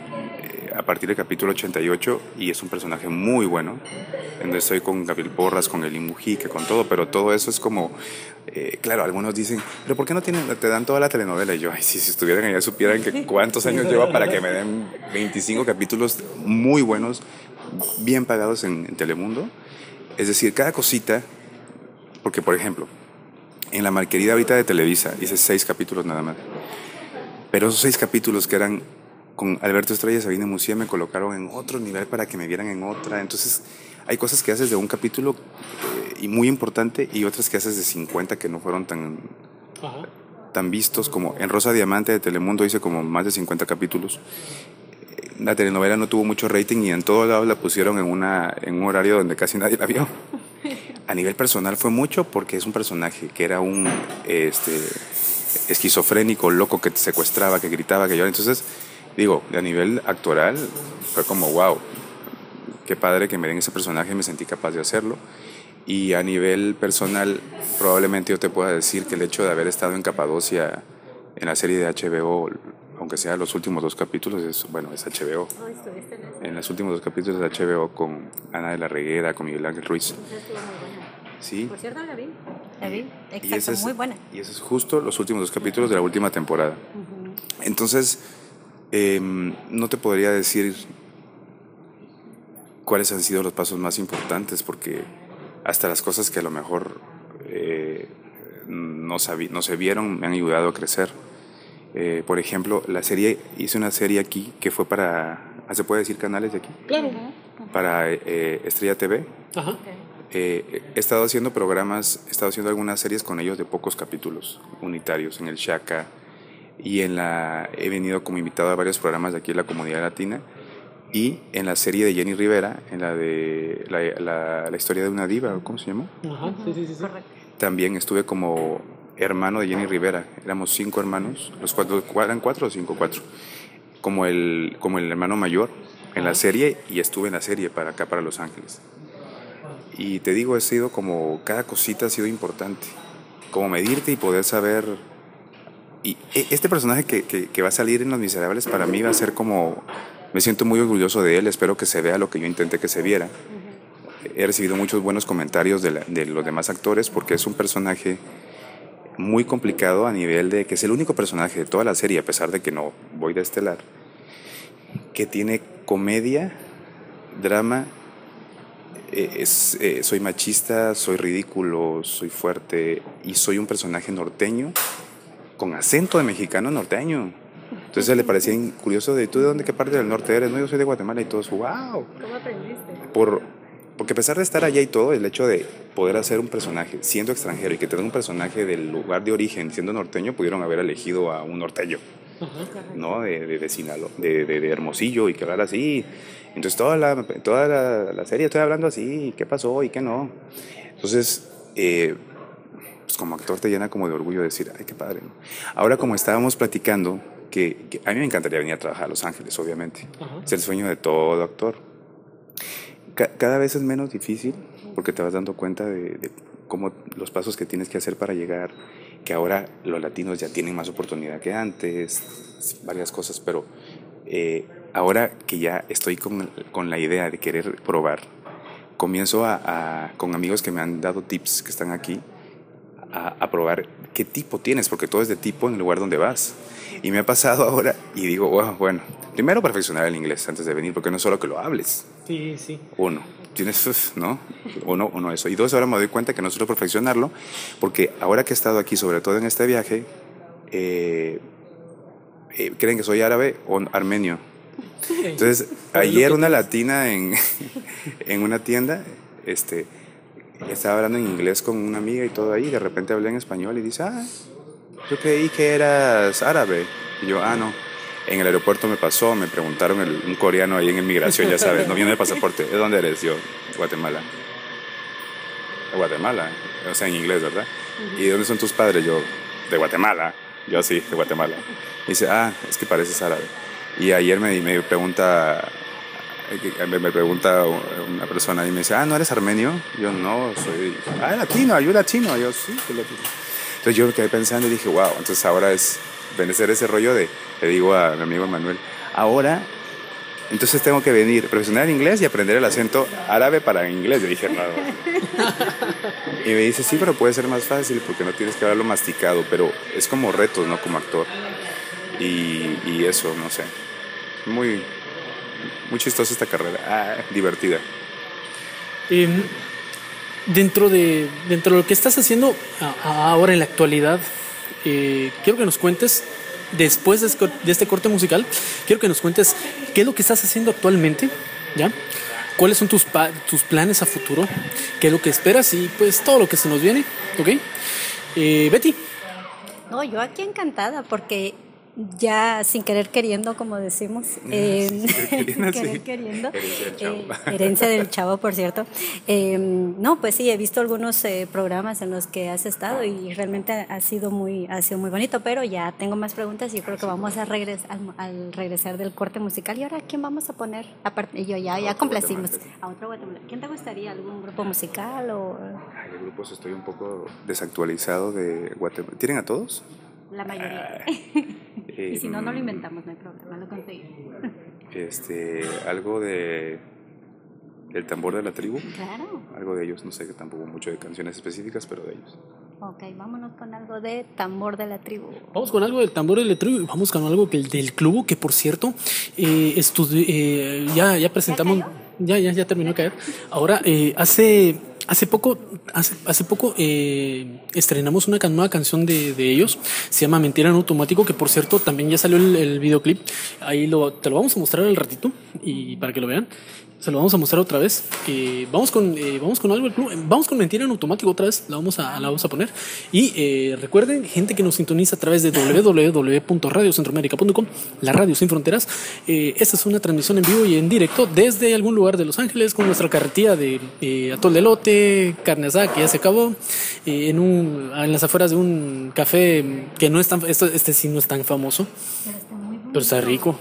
a partir del capítulo 88 y es un personaje muy bueno, en donde estoy con Gabriel Porras, con Eli Mujica, con todo, pero todo eso es como, eh, claro, algunos dicen, pero ¿por qué no tienen, te dan toda la telenovela? Y yo, ay, si, si estuvieran allá supieran que cuántos años lleva para que me den 25 capítulos muy buenos, bien pagados en, en Telemundo. Es decir, cada cosita, porque por ejemplo, en la marquería ahorita de Televisa hice seis capítulos nada más. Pero esos seis capítulos que eran con Alberto Estrella, Sabina Mucía, me colocaron en otro nivel para que me vieran en otra. Entonces, hay cosas que haces de un capítulo eh, y muy importante y otras que haces de 50 que no fueron tan, Ajá. tan vistos como en Rosa Diamante de Telemundo hice como más de 50 capítulos. La telenovela no tuvo mucho rating y en todos lados la pusieron en, una, en un horario donde casi nadie la vio. A nivel personal fue mucho porque es un personaje que era un este, esquizofrénico, loco que te secuestraba, que gritaba, que lloraba. Entonces, digo, a nivel actoral fue como, wow, qué padre que me den ese personaje, me sentí capaz de hacerlo. Y a nivel personal, probablemente yo te pueda decir que el hecho de haber estado en Capadocia en la serie de HBO, aunque sea los últimos dos capítulos, es, bueno, es HBO. En los últimos dos capítulos de HBO con Ana de la Reguera, con Miguel Ángel Ruiz. Sí, Por cierto, la vi. La vi, Y exacto, ese es- muy buena. Y esos es justo los últimos dos capítulos de la última temporada. Entonces, em, no te podría decir cuáles han sido los pasos más importantes, porque hasta las cosas que a lo mejor eh, no, sabí- no se vieron me han ayudado a crecer. Eh, por ejemplo, la serie, hice una serie aquí que fue para, ¿ah, ¿se puede decir canales de aquí? Claro. Para eh, Estrella TV. Ajá. Eh, he estado haciendo programas, he estado haciendo algunas series con ellos de pocos capítulos unitarios en el Shaka y en la he venido como invitado a varios programas de aquí en la comunidad latina y en la serie de Jenny Rivera, en la de la, la- la historia de una diva, ¿cómo se llama? Ajá. Sí, sí, sí. sí. También estuve como hermano de Jenny Rivera, éramos cinco hermanos, los cuatro, eran cuatro o cinco, cuatro, como el, como el hermano mayor en la serie y estuve en la serie para acá, para Los Ángeles. Y te digo, he sido como, cada cosita ha sido importante. Como medirte y poder saber... Y e- este personaje que, que, que va a salir en Los Miserables para mí va a ser como... Me siento muy orgulloso de él, espero que se vea lo que yo intenté que se viera. He recibido muchos buenos comentarios de, la- de los demás actores porque es un personaje muy complicado a nivel de que es el único personaje de toda la serie, a pesar de que no voy de estelar, que tiene comedia, drama eh, es, eh, soy machista, soy ridículo, soy fuerte y soy un personaje norteño con acento de mexicano norteño. Entonces le parecía curioso de tú de dónde, qué parte del norte eres, no, yo soy de Guatemala y todos, wow. ¿Cómo aprendiste? Por, porque a pesar de estar allá y todo, el hecho de poder hacer un personaje siendo extranjero y que tener un personaje del lugar de origen siendo norteño, pudieron haber elegido a un norteño. ¿no? De, de, de, Sinaloa, de, de, de Hermosillo y que hablar así. Entonces toda la, toda la, la serie estoy hablando así, qué pasó y qué no. Entonces, eh, pues como actor te llena como de orgullo decir, ay, qué padre. ¿no? Ahora como estábamos platicando, que, que, a mí me encantaría venir a trabajar a Los Ángeles, obviamente. Ajá. Es el sueño de todo actor. Ca cada vez es menos difícil porque te vas dando cuenta de, de cómo los pasos que tienes que hacer para llegar, que ahora los latinos ya tienen más oportunidad que antes, varias cosas, pero eh, ahora que ya estoy con, con, la idea de querer probar, comienzo a, a, con amigos que me han dado tips que están aquí, a, a, probar qué tipo tienes, porque todo es de tipo en el lugar donde vas. Y me ha pasado ahora y digo, wow, bueno, primero perfeccionar el inglés antes de venir, porque no es solo que lo hables. Sí, sí. Uno, tienes, ¿no? Uno, uno eso. Y dos, ahora me doy cuenta que no solo perfeccionarlo, porque ahora que he estado aquí, sobre todo en este viaje, eh, eh, creen que soy árabe o armenio. Entonces, ayer una latina en, en una tienda, este, estaba hablando en inglés con una amiga y todo ahí, y de repente hablé en español y dice, ah, yo creí que eras árabe. Y yo, ah, no. En el aeropuerto me pasó, me preguntaron el, un coreano ahí en inmigración, ya sabes, no viene el pasaporte. ¿De dónde eres? Yo, Guatemala. Guatemala, o sea, en inglés, ¿verdad? ¿Y de dónde son tus padres? Yo, de Guatemala. Yo sí, de Guatemala. Y dice, ah, es que pareces árabe. Y ayer me, me pregunta me pregunta una persona y me dice, ah, ¿no eres armenio? Yo no, soy, ah, latino, yo latino. Yo sí, soy latino. Entonces yo me quedé pensando y dije, wow, entonces ahora es vencer ese rollo de, le digo a mi amigo Manuel, ahora, entonces tengo que venir, profesional en inglés y aprender el acento árabe para inglés. Yo dije, no. y me dice, sí, pero puede ser más fácil porque no tienes que hablarlo masticado, pero es como retos, ¿no? Como actor. Y, y eso, no sé. Muy, muy chistosa esta carrera, ah, divertida. Eh, dentro, de, dentro de lo que estás haciendo ahora en la actualidad, eh, quiero que nos cuentes, después de este corte musical, quiero que nos cuentes qué es lo que estás haciendo actualmente, ¿ya? ¿Cuáles son tus, tus planes a futuro? ¿Qué es lo que esperas? Y pues todo lo que se nos viene, ¿ok? Eh, Betty. No, yo aquí encantada porque ya sin querer queriendo, como decimos, eh, sin querer queriendo, herencia del chavo, eh, herencia del chavo por cierto. Eh, no, pues sí, he visto algunos eh, programas en los que has estado y realmente ha sido muy, ha sido muy bonito, pero ya tengo más preguntas y creo que vamos a regresar al, al, regresar del corte musical. ¿Y ahora quién vamos a poner? Aparte, yo ya, ya complacimos. A otro Guatemala. ¿Quién te gustaría? ¿Algún grupo musical o...? Ay, de grupos estoy un poco desactualizado de Guatemala. ¿Tienen a todos? la mayoría. Eh, y si no, no lo eh, mm. inventamos, no hay problema, lo conseguimos. Este, algo de el tambor de la tribu. Claro. Algo de ellos, no sé que tampoco mucho de canciones específicas, pero de ellos. Ok, vámonos con algo de tambor de la tribu. Vamos con algo del tambor de la tribu y vamos con algo que, del club, que por cierto, eh, eh, ya, ya presentamos. ¿Ya, ¿Ya, ya, ya, terminó de caer. Ahora, eh, hace Hace poco, hace, hace poco eh, estrenamos una nueva canción de, de, ellos, se llama Mentira en Automático, que por cierto también ya salió el, el videoclip, ahí lo, te lo vamos a mostrar al ratito y para que lo vean se lo vamos a mostrar otra vez. Eh, vamos, con, eh, vamos con algo club. Vamos con mentira en automático otra vez. La vamos a, la vamos a poner. Y eh, recuerden, gente que nos sintoniza a través de www.radiocentroamérica.com, la radio sin fronteras. Eh, esta es una transmisión en vivo y en directo desde algún lugar de Los Ángeles con nuestra carretilla de eh, atol de lote, carne asada que ya se acabó, eh, en, un, en las afueras de un café que no es tan, este, este sí no es tan famoso, pero está rico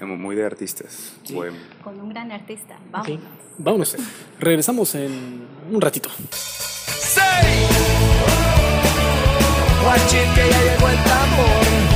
muy, muy de artistas. Sí. Bueno. Con un gran artista. Vámonos. Okay. Vámonos. Regresamos en un ratito. Watching que ya llegó el tambor.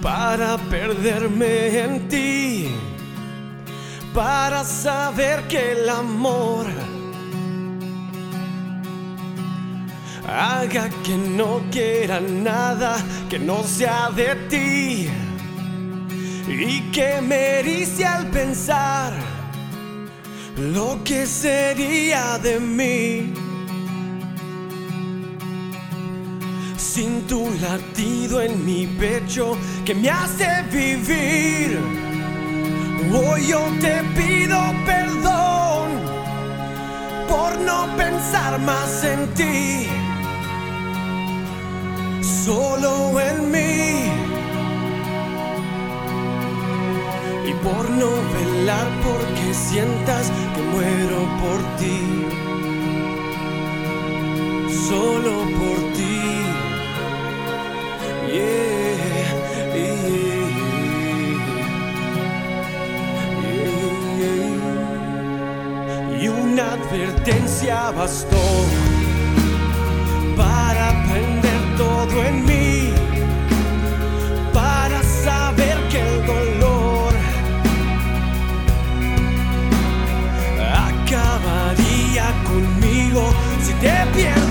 Para perderme en ti, para saber que el amor haga que no quiera nada que no sea de ti y que me erice al pensar lo que sería de mí. Sin tu latido en mi pecho que me hace vivir, hoy yo te pido perdón por no pensar más en ti, solo en mí. Y por no velar porque sientas que muero por ti, solo por ti. Y una advertencia bastó para prender todo en mí, para saber que el dolor acabaría conmigo si te pierdo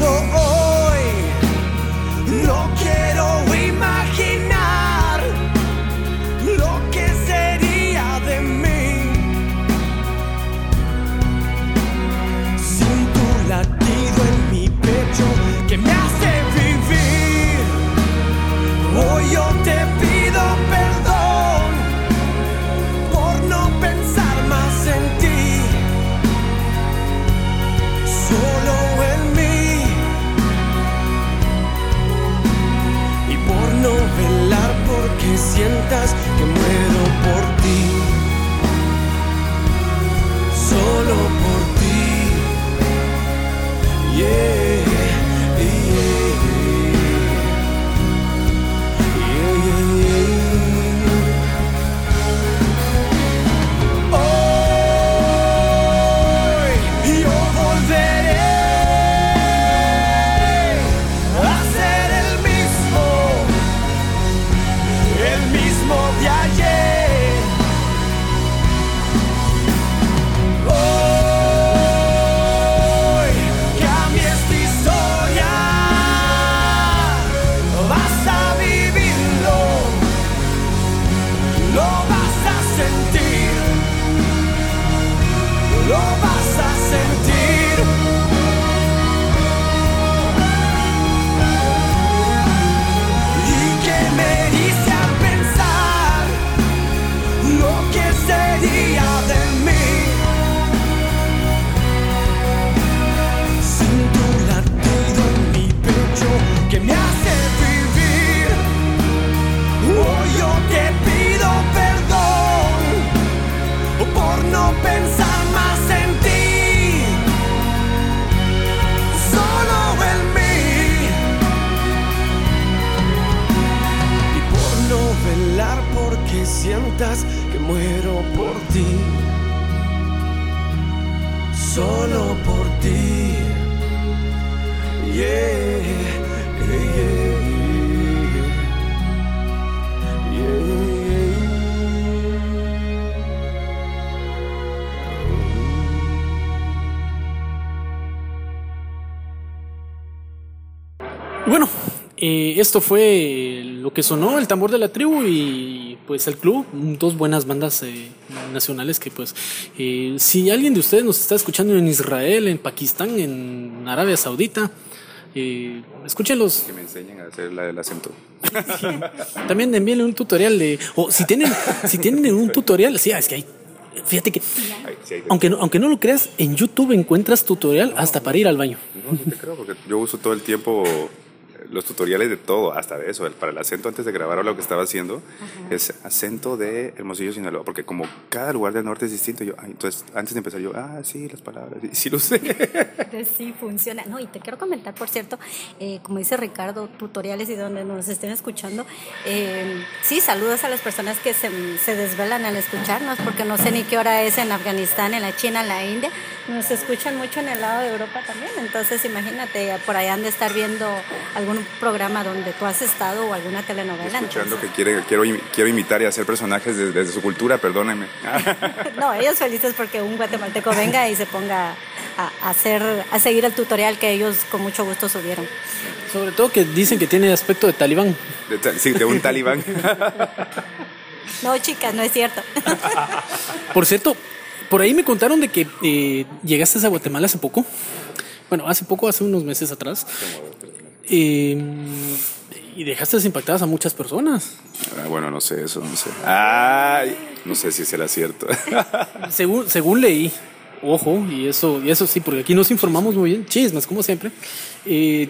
esto fue lo que sonó el tambor de la tribu y pues el club, dos buenas bandas eh, nacionales que pues eh, si alguien de ustedes nos está escuchando en Israel, en Pakistán, en Arabia Saudita, eh, escúchenlos. Que me enseñen a hacer la del acento. También envíenle un tutorial de, o si tienen, si tienen un tutorial, sí, es que hay, fíjate que, aunque no, aunque no lo creas, en YouTube encuentras tutorial hasta para ir al baño. No, sí te creo, porque yo uso todo el tiempo los tutoriales de todo, hasta de eso. El- Para el acento, antes de grabar lo que estaba haciendo, es acento de Hermosillo, Sinaloa, porque como cada lugar del norte es distinto, yo, ay, entonces antes de empezar yo, ah, sí, las palabras, y sí lo sé. Sí, funciona. No, y te quiero comentar, por cierto, eh, como dice Ricardo, tutoriales y donde nos estén escuchando. eh, sí, saludos a las personas que se, se desvelan al escucharnos, porque no sé ni qué hora es en Afganistán, en la China, en la India. Nos escuchan mucho en el lado de Europa también. Entonces, imagínate, por allá han de estar viendo algún algún programa donde tú has estado o alguna telenovela. Escuchando entonces- que quiere, quiero, quiero imitar y hacer personajes desde, desde su cultura, perdónenme. No, ellos felices porque un guatemalteco venga y se ponga a, a hacer, a seguir el tutorial que ellos con mucho gusto subieron. Sobre todo que dicen que tiene aspecto de talibán. De ta- sí, de un talibán. No, chicas, no es cierto. Por cierto, por ahí me contaron de que eh, llegaste a Guatemala hace poco. Bueno, hace poco, hace unos meses atrás. Eh, y dejaste impactadas a muchas personas. Ah, bueno, no sé, eso no sé. Ay, no sé si será cierto. Según, según leí, ojo, y eso, y eso sí, porque aquí nos informamos muy bien, chismes, como siempre. eh,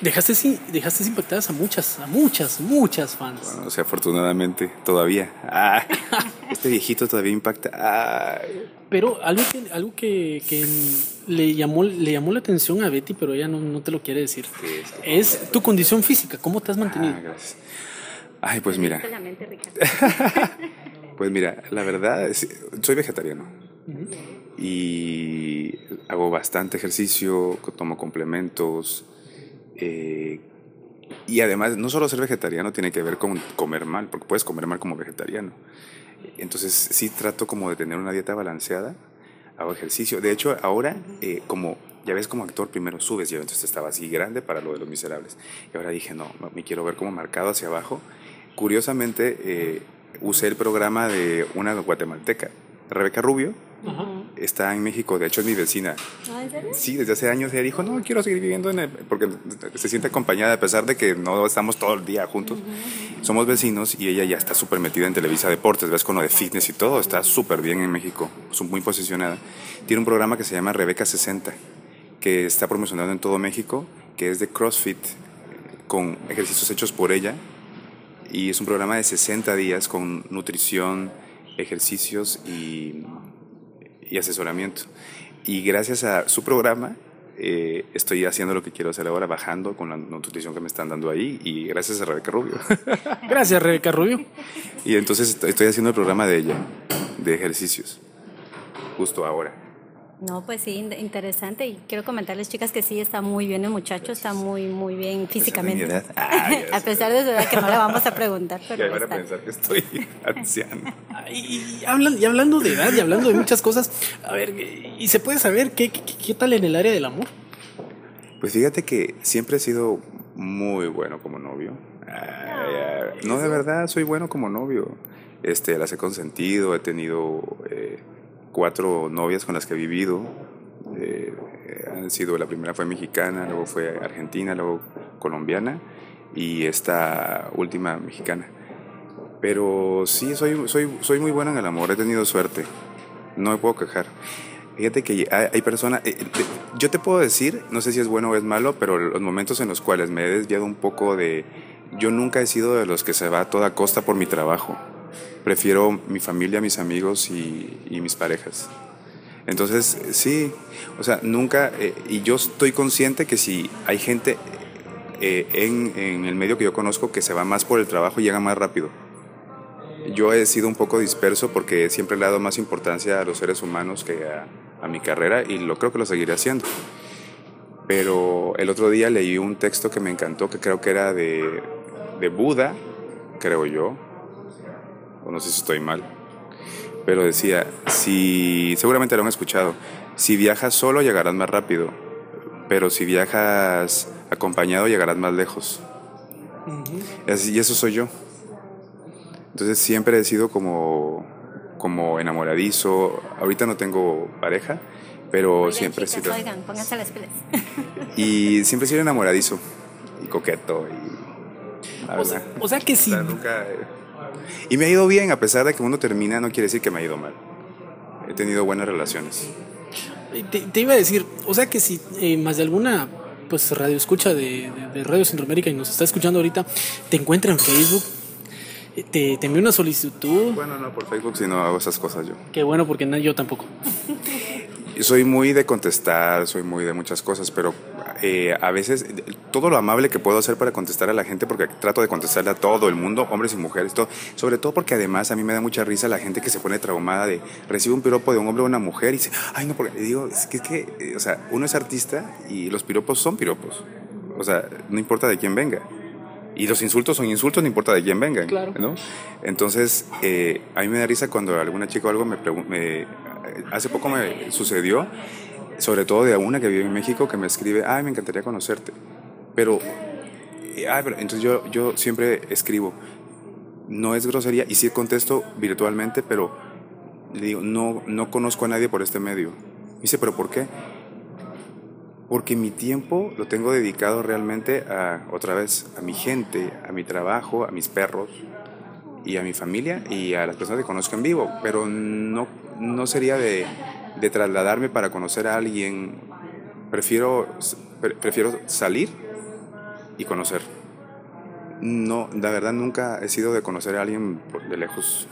dejaste, dejaste impactadas a muchas, a muchas, muchas fans. No sé, afortunadamente, todavía. Ah, este viejito todavía impacta. Pero algo que, algo que, que le, llamó, le llamó la atención a Betty, pero ella no, no te lo quiere decir, es tu condición física, cómo te has mantenido. Ah, gracias. Ay, pues mira, pues mira, la verdad, es- soy vegetariano. Y hago bastante ejercicio, tomo complementos. Eh, y además, no solo ser vegetariano tiene que ver con comer mal, porque puedes comer mal como vegetariano. Entonces, sí trato como de tener una dieta balanceada, hago ejercicio. De hecho, ahora, eh, como ya ves como actor, primero subes, yo entonces estaba así grande para lo de los miserables. Y ahora dije, no, me quiero ver como marcado hacia abajo. Curiosamente, eh, usé el programa de una guatemalteca, Rebeca Rubio, está en México, de hecho es mi vecina. ¿No, en serio? Sí, desde hace años ella dijo, no, quiero seguir viviendo en el... porque se siente acompañada a pesar de que no estamos todo el día juntos. Somos vecinos y ella ya está súper metida en Televisa Deportes, ves con lo de fitness y todo, está súper bien en México, es muy posicionada. Tiene un programa que se llama Rebeca 60, que está promocionado en todo México, que es de CrossFit, con ejercicios hechos por ella. Y es un programa de 60 días con nutrición, ejercicios y, y asesoramiento. Y gracias a su programa eh, estoy haciendo lo que quiero hacer ahora, bajando con la nutrición que me están dando ahí y gracias a Rebeca Rubio. Gracias, Rebeca Rubio. y entonces estoy- estoy haciendo el programa de ella, de ejercicios, justo ahora. No, pues sí, in- interesante. Y quiero comentarles, chicas, que sí está muy bien el muchacho, está muy, muy bien físicamente. Ah, ya a pesar de su edad, que no le vamos a preguntar, Ya pero van a está. pensar que estoy anciano. Y, y hablan- y hablando de edad y hablando de muchas cosas, a ver, ¿y se puede saber qué, qué, qué tal en el área del amor? Pues fíjate que siempre he sido muy bueno como novio. Ay, no, de verdad, soy bueno como novio. Este, las he consentido, he tenido eh, cuatro novias con las que he vivido. Eh, han sido, la primera fue mexicana, luego fue argentina, luego colombiana y esta última mexicana. Pero sí, soy, soy, soy muy bueno en el amor, he tenido suerte, no me puedo quejar. Fíjate que hay, hay personas, eh, eh, yo te puedo decir, no sé si es bueno o es malo, pero los momentos en los cuales me he desviado un poco de, yo nunca he sido de los que se va a toda costa por mi trabajo. Prefiero mi familia, mis amigos y, y mis parejas. Entonces, sí, o sea, nunca, eh, y yo estoy consciente que si hay gente eh, en, en el medio que yo conozco que se va más por el trabajo y llega más rápido. Yo he sido un poco disperso porque siempre le he dado más importancia a los seres humanos que a, a mi carrera y lo creo que lo seguiré haciendo. Pero el otro día leí un texto que me encantó, que creo que era de, de Buda, creo yo, o no sé si estoy mal, pero decía, si, seguramente lo han escuchado, si viajas solo llegarás más rápido, pero si viajas acompañado llegarás más lejos. Y eso soy yo. Entonces siempre he sido como, como enamoradizo. Ahorita no tengo pareja, pero Oigan, siempre he sido... Oigan, pónganse las pilas. Y siempre he sido enamoradizo y coqueto. Y, la O sea, verdad. o sea que O sí. sea, nunca, y me ha ido bien, a pesar de que uno termina, no quiere decir que me ha ido mal. He tenido buenas relaciones. Te, te iba a decir, o sea que si eh, más de alguna pues radio escucha de, de- de Radio Centroamérica y nos está escuchando ahorita, te encuentra en Facebook, te, te envía una solicitud, Bueno, no por Facebook, si no hago esas cosas yo. que bueno, porque no, yo tampoco. Soy muy de contestar, soy muy de muchas cosas, pero eh, a veces todo lo amable que puedo hacer para contestar a la gente, porque trato de contestarle a todo el mundo, hombres y mujeres, todo, sobre todo porque además a mí me da mucha risa la gente que se pone traumada de recibe un piropo de un hombre o una mujer y dice, ay no, porque digo, es que, es que eh, o sea, uno es artista y los piropos son piropos. O sea, no importa de quién venga. Y los insultos son insultos, no importa de quién vengan. Claro. ¿no? Entonces, eh, a mí me da risa cuando alguna chica o algo me pregunta. hace poco me sucedió, sobre todo de una que vive en México, que me escribe, ay, me encantaría conocerte. Pero, eh, ay, pero entonces yo, yo siempre escribo, no es grosería, y sí contesto virtualmente, pero le digo, no, no conozco a nadie por este medio. Dice, pero ¿por qué? Porque mi tiempo lo tengo dedicado realmente a, otra vez, a mi gente, a mi trabajo, a mis perros y a mi familia y a las personas que conozco en vivo. Pero no, no sería de, de trasladarme para conocer a alguien. Prefiero, prefiero salir y conocer. No, la verdad nunca he sido de conocer a alguien de lejos.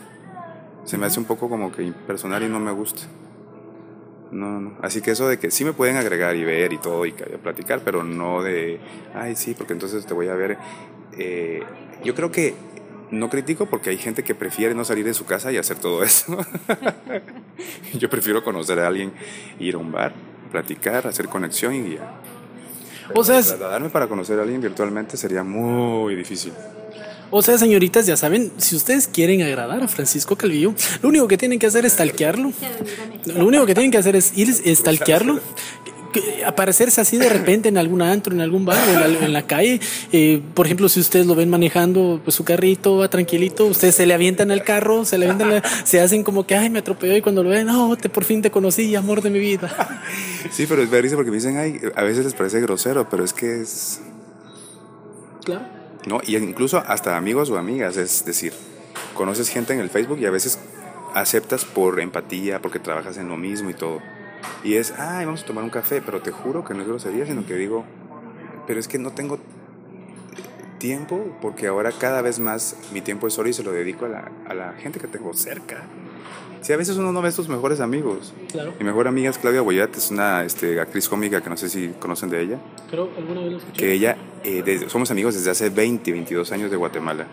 Se me hace un poco como que impersonal y no me gusta. No, no. Así que eso de que sí me pueden agregar y ver y todo y platicar, pero no de, ay, sí, porque entonces te voy a ver. Eh, yo creo que no critico porque hay gente que prefiere no salir de su casa y hacer todo eso. yo prefiero conocer a alguien, ir a un bar, platicar, hacer conexión y ya. o sea, darme para conocer a alguien virtualmente sería muy difícil. O sea, señoritas, ya saben, si ustedes quieren agradar a Francisco Calvillo, lo único que tienen que hacer es stalkearlo. Lo único que tienen que hacer es ir a stalkearlo aparecerse así de repente en algún antro, en algún bar en la, calle. Eh, por ejemplo, si ustedes lo ven manejando pues, su carrito, va tranquilito, ustedes se le avientan al carro, se le avientan, se hacen como que, ay, me atropelló y cuando lo ven, no, te, por fin te conocí, amor de mi vida. Sí, pero es verdad porque me dicen, ay, a veces les parece grosero, pero es que es... Claro. ¿no? Y incluso hasta amigos o amigas, es decir, conoces gente en el Facebook y a veces aceptas por empatía, porque trabajas en lo mismo y todo. Y es, ay, vamos a tomar un café, pero te juro que no es grosería, sino que digo, pero es que no tengo tiempo, porque ahora cada vez más mi tiempo es solo y se lo dedico a la, a la gente que tengo cerca. Si a veces uno no ve a sus mejores amigos. Claro. Mi mejor amiga es Claudia Boyat, es una este, actriz cómica que no sé si conocen de ella. Creo alguna vez escuché. Que ella, eh, somos amigos desde hace 20, 22 años de Guatemala.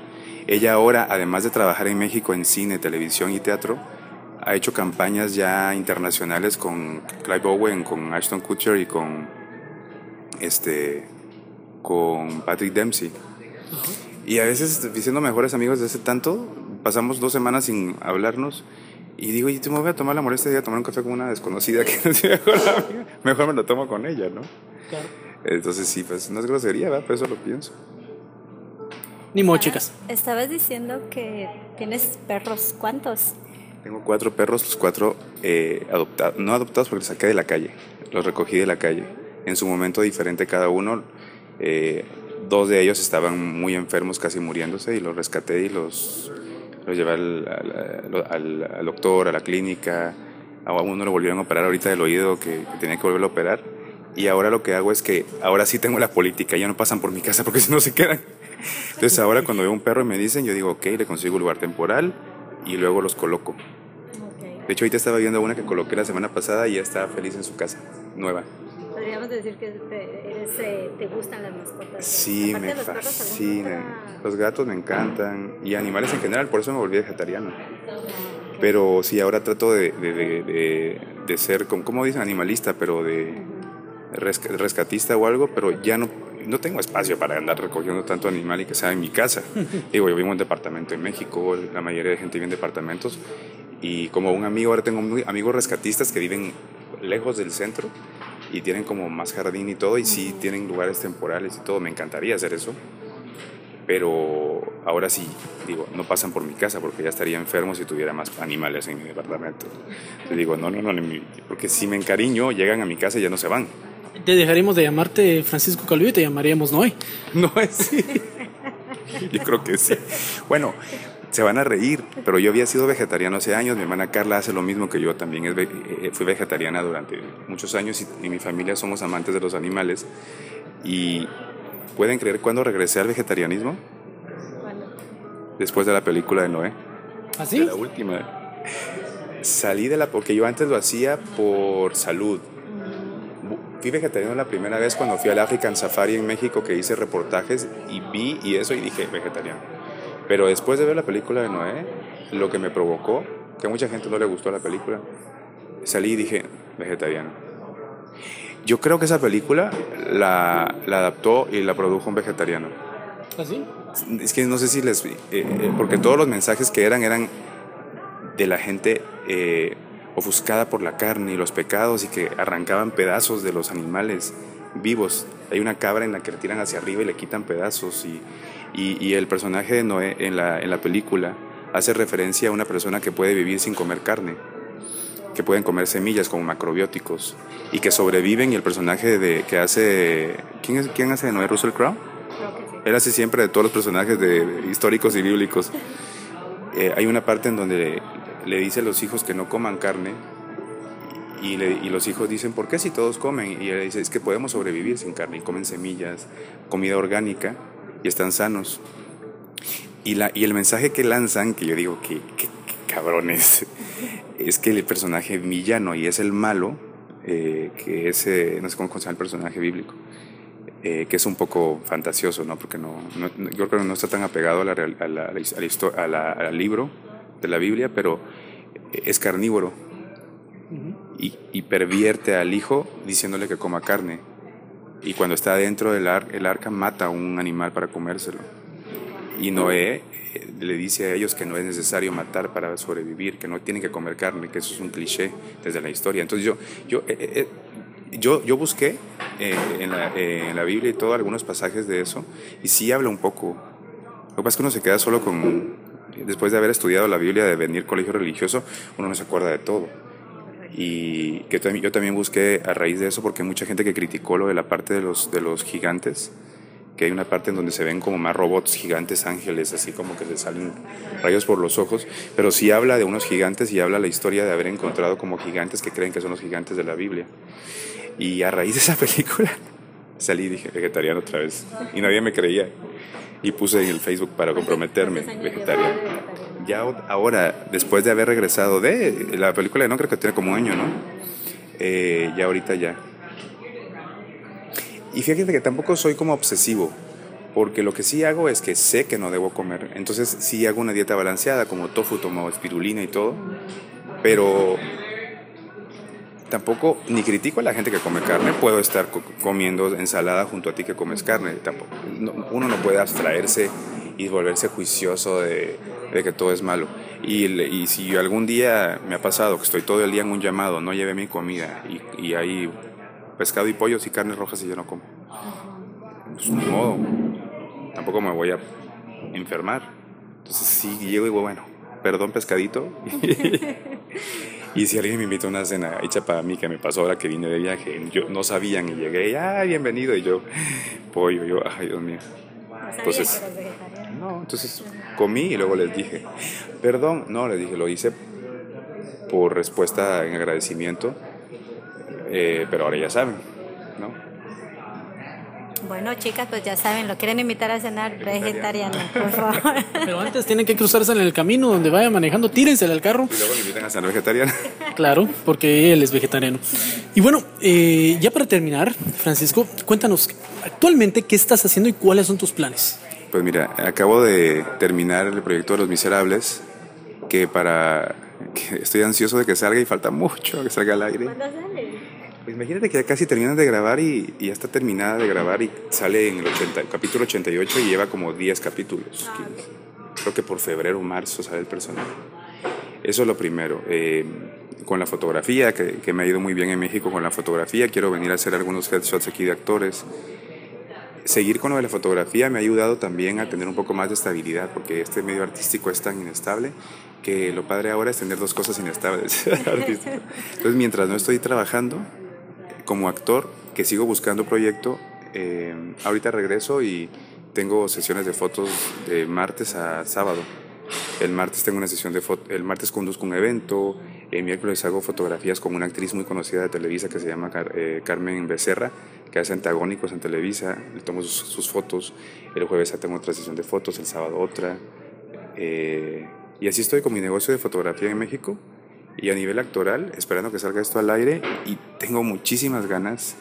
Ella ahora, además de trabajar en México en cine, televisión y teatro, ha hecho campañas ya internacionales con Clive Owen, con Ashton Kutcher y con, este, con Patrick Dempsey. Y a veces, diciendo mejores amigos desde hace tanto, pasamos dos semanas sin hablarnos y digo, y te me voy a tomar la molestia de tomar un café con una desconocida que no tiene mejor amiga. Mejor me lo tomo con ella, ¿no? Claro. Entonces sí, pues no es grosería, ¿verdad? Pero eso lo pienso. Ni modo, chicas. Estabas diciendo que tienes perros. ¿Cuántos? Tengo cuatro perros, los cuatro eh, adoptados, no adoptados porque los saqué de la calle, los recogí de la calle. En su momento diferente cada uno. Eh, dos de ellos estaban muy enfermos, casi muriéndose, y los rescaté y los lo llevé al, doctor, a la clínica, a uno lo volvieron a operar ahorita del oído que, tenía que volverlo a operar. Y ahora lo que hago es que ahora sí tengo la política, ya no pasan por mi casa porque si no se quedan. Entonces ahora cuando veo un perro y me dicen, yo digo, ok, le consigo un lugar temporal y luego los coloco. De hecho, ahorita estaba viendo una que coloqué la semana pasada y ya está feliz en su casa, nueva. Podríamos decir que eh, te gustan las mascotas. Sí, me fascinan. Los gatos me encantan y animales en general, por eso me volví vegetariano. Pero sí, ahora trato de, de, de, ser, como dicen, animalista, pero de rescatista o algo, pero ya no, no tengo espacio para andar recogiendo tanto animal y que sea en mi casa. Digo, yo vivo en un departamento en México, la mayoría de gente vive en departamentos y como un amigo, ahora tengo amigos rescatistas que viven lejos del centro y tienen como más jardín y todo, y sí tienen lugares temporales y todo, me encantaría hacer eso, pero ahora sí, digo, no pasan por mi casa porque ya estaría enfermo si tuviera más animales en mi departamento. Digo, no, no, no, porque si me encariño, llegan a mi casa y ya no se van. Te dejaremos de llamarte Francisco Calvillo y te llamaríamos Noé. Noé, sí. Yo creo que sí. Bueno, se van a reír, pero yo había sido vegetariano hace años, mi hermana Carla hace lo mismo que yo, también es, eh, fui vegetariana durante muchos años y, en mi familia somos amantes de los animales. Y pueden creer cuándo regresé al vegetarianismo? Después de la película de Noé. ¿Así? ¿Ah, la última. Salí de la, porque yo antes lo hacía por salud. Fui vegetariano la primera vez cuando fui al African Safari en México que hice reportajes y vi y eso y dije vegetariano pero después de ver la película de Noé, lo que me provocó, que a mucha gente no le gustó la película, salí y dije, vegetariano. Yo creo que esa película la, la adaptó y la produjo un vegetariano. ¿Así? Es que no sé si les... eh, eh, porque todos los mensajes que eran eran de la gente eh, ofuscada por la carne y los pecados y que arrancaban pedazos de los animales vivos. Hay una cabra en la que le tiran hacia arriba y le quitan pedazos y, y- y el personaje de Noé en la, en la película hace referencia a una persona que puede vivir sin comer carne, que pueden comer semillas como macrobióticos y que sobreviven y el personaje de, que hace... ¿quién, es, ¿Quién hace de Noé? ¿Russell Crowe? Él hace siempre de todos los personajes de, históricos y bíblicos. Eh, hay una parte en donde le, dice a los hijos que no coman carne y, los hijos dicen, ¿por qué si todos comen? Y él dice, es que podemos sobrevivir sin carne y comen semillas, comida orgánica y están sanos. Y, el mensaje que lanzan, que yo digo, que, que, cabrones, es que el personaje villano y es el malo, eh, que es, eh, no sé cómo se llama el personaje bíblico, eh, que es un poco fantasioso, ¿no? Porque no, no- yo creo que no está tan apegado a la, a al libro de la Biblia, pero es carnívoro y, y pervierte al hijo diciéndole que coma carne. Y cuando está dentro del ar- el arca mata a un animal para comérselo. Y Noé eh, le dice a ellos que no es necesario matar para sobrevivir, que no tienen que comer carne, que eso es un cliché desde la historia. Entonces yo, yo, eh, eh, yo, yo busqué eh, en, la, en la Biblia y todo algunos pasajes de eso, y sí habla un poco. Lo que pasa es que uno se queda solo con, después de haber estudiado la Biblia, de venir colegio religioso, uno no se acuerda de todo. Y que yo también busqué a raíz de eso, porque mucha gente que criticó lo de la parte de los, de los gigantes, que hay una parte en donde se ven como más robots gigantes ángeles, así como que les salen rayos por los ojos, pero sí habla de unos gigantes y habla la historia de haber encontrado como gigantes que creen que son los gigantes de la Biblia. Y a raíz de esa película salí y dije vegetariano otra vez. Y nadie me creía. Y puse en el Facebook para comprometerme, vegetariano. Ya ahora, después de haber regresado de la película, no creo que tiene como un año, ¿no? Eh, ya ahorita ya. Y fíjate que tampoco soy como obsesivo, porque lo que sí hago es que sé que no debo comer. Entonces sí hago una dieta balanceada, como tofu, tomo espirulina y todo, pero tampoco ni critico a la gente que come carne. Puedo estar co- comiendo ensalada junto a ti que comes carne. Tampoco, no- uno no puede abstraerse y volverse juicioso de, de que todo es malo. Y, y si algún día me ha pasado que estoy todo el día en un llamado, no llevé mi comida y, y hay pescado y pollos y carnes rojas y yo no como. Pues ni modo. Tampoco me voy a enfermar. Entonces sí llego y digo, bueno, perdón pescadito. Y si alguien me invita a una cena hecha para mí, que me pasó ahora que vine de viaje, yo no sabían y llegué, ah, bienvenido, y yo, pollo, yo, ay, Dios mío. Entonces, no, entonces comí y luego les dije, perdón, no, les dije, lo hice por respuesta en agradecimiento, eh, pero ahora ya saben, ¿no? Bueno, chicas, pues ya saben, lo quieren invitar a cenar vegetariano, por favor. Pero antes tienen que cruzarse en el camino donde vaya manejando, tírensele al carro. Y luego me invitan a cenar vegetariana. Claro, porque él es vegetariano. Y bueno, eh, ya para terminar, Francisco, cuéntanos actualmente qué estás haciendo y cuáles son tus planes. Pues mira, acabo de terminar el proyecto de Los Miserables, que para... que estoy ansioso de que salga y falta mucho que salga al aire. Pues imagínate que ya casi terminan de grabar y, y ya está terminada de grabar y sale en el 80 capítulo 88 y lleva como 10 capítulos. 15. Creo que por febrero o marzo sale el personaje. Eso es lo primero. Eh, con la fotografía, que, que me ha ido muy bien en México con la fotografía, quiero venir a hacer algunos headshots aquí de actores. Seguir con lo de la fotografía me ha ayudado también a tener un poco más de estabilidad, porque este medio artístico es tan inestable que lo padre ahora es tener dos cosas inestables. Entonces, mientras no estoy trabajando como actor, que sigo buscando proyecto, eh, ahorita regreso y tengo sesiones de fotos de martes a sábado. El martes tengo una sesión de fotos, el martes conduzco un evento, el miércoles hago fotografías con una actriz muy conocida de Televisa que se llama eh, Carmen Becerra, que hace antagónicos en Televisa, le tomo sus, sus fotos, el jueves tengo otra sesión de fotos, el sábado otra, eh, y así estoy con mi negocio de fotografía en México y a nivel actoral, esperando que salga esto al aire y tengo muchísimas ganas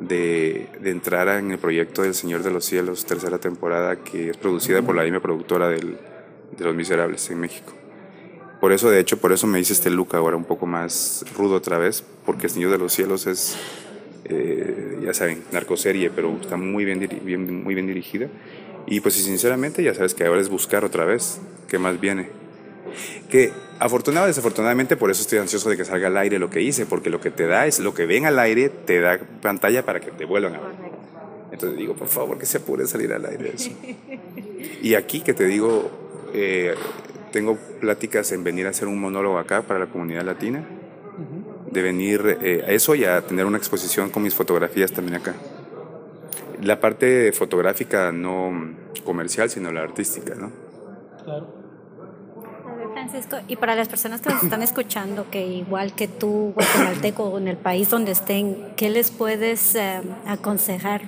de, de entrar en el proyecto del Señor de los Cielos, tercera temporada, que es producida por la misma productora del, de Los Miserables en México. Por eso, de hecho, por eso me hice este look ahora un poco más rudo otra vez, porque el Señor de los Cielos es eh, ya saben, narcoserie, pero está muy bien, bien- muy bien dirigida. Y pues y sinceramente ya sabes que ahora es buscar otra vez qué más viene. Que afortunado o desafortunadamente por eso estoy ansioso de que salga al aire lo que hice, porque lo que te da es lo que ven al aire, te da pantalla para que te vuelvan a ver. Entonces digo, por favor, que se apure salir al aire eso. Y aquí que te digo, eh, tengo pláticas en venir a hacer un monólogo acá para la comunidad latina, de venir eh, a eso y a tener una exposición con mis fotografías también acá. La parte fotográfica no comercial, sino la artística, ¿no? Ver, Francisco, y para las personas que nos están escuchando, que igual que tú, guatemalteco, o en el país donde estén, ¿qué les puedes eh, aconsejar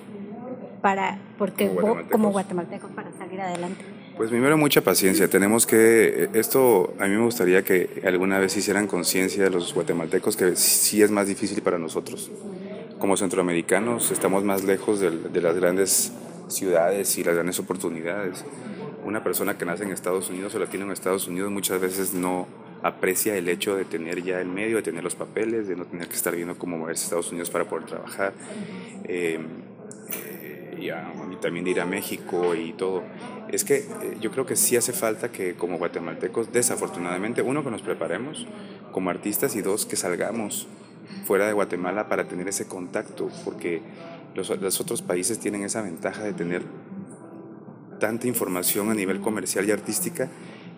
para, porque Como guatemaltecos. como guatemaltecos para salir adelante? Pues primero mucha paciencia. Tenemos que, esto a mí me gustaría que alguna vez hicieran conciencia de los guatemaltecos que sí es más difícil para nosotros. Como centroamericanos estamos más lejos del- de, las grandes ciudades y las grandes oportunidades. Una persona que nace en Estados Unidos o latino en Estados Unidos muchas veces no aprecia el hecho de tener ya el medio, de tener los papeles, de no tener que estar viendo cómo moverse a Estados Unidos para poder trabajar. Eh, eh, y, a- y también ir a México y todo. Es que eh, yo creo que sí hace falta que como guatemaltecos, desafortunadamente, uno, que nos preparemos como artistas y dos, que salgamos fuera de Guatemala para tener ese contacto, porque los otros países tienen esa ventaja de tener tanta información a nivel comercial y artística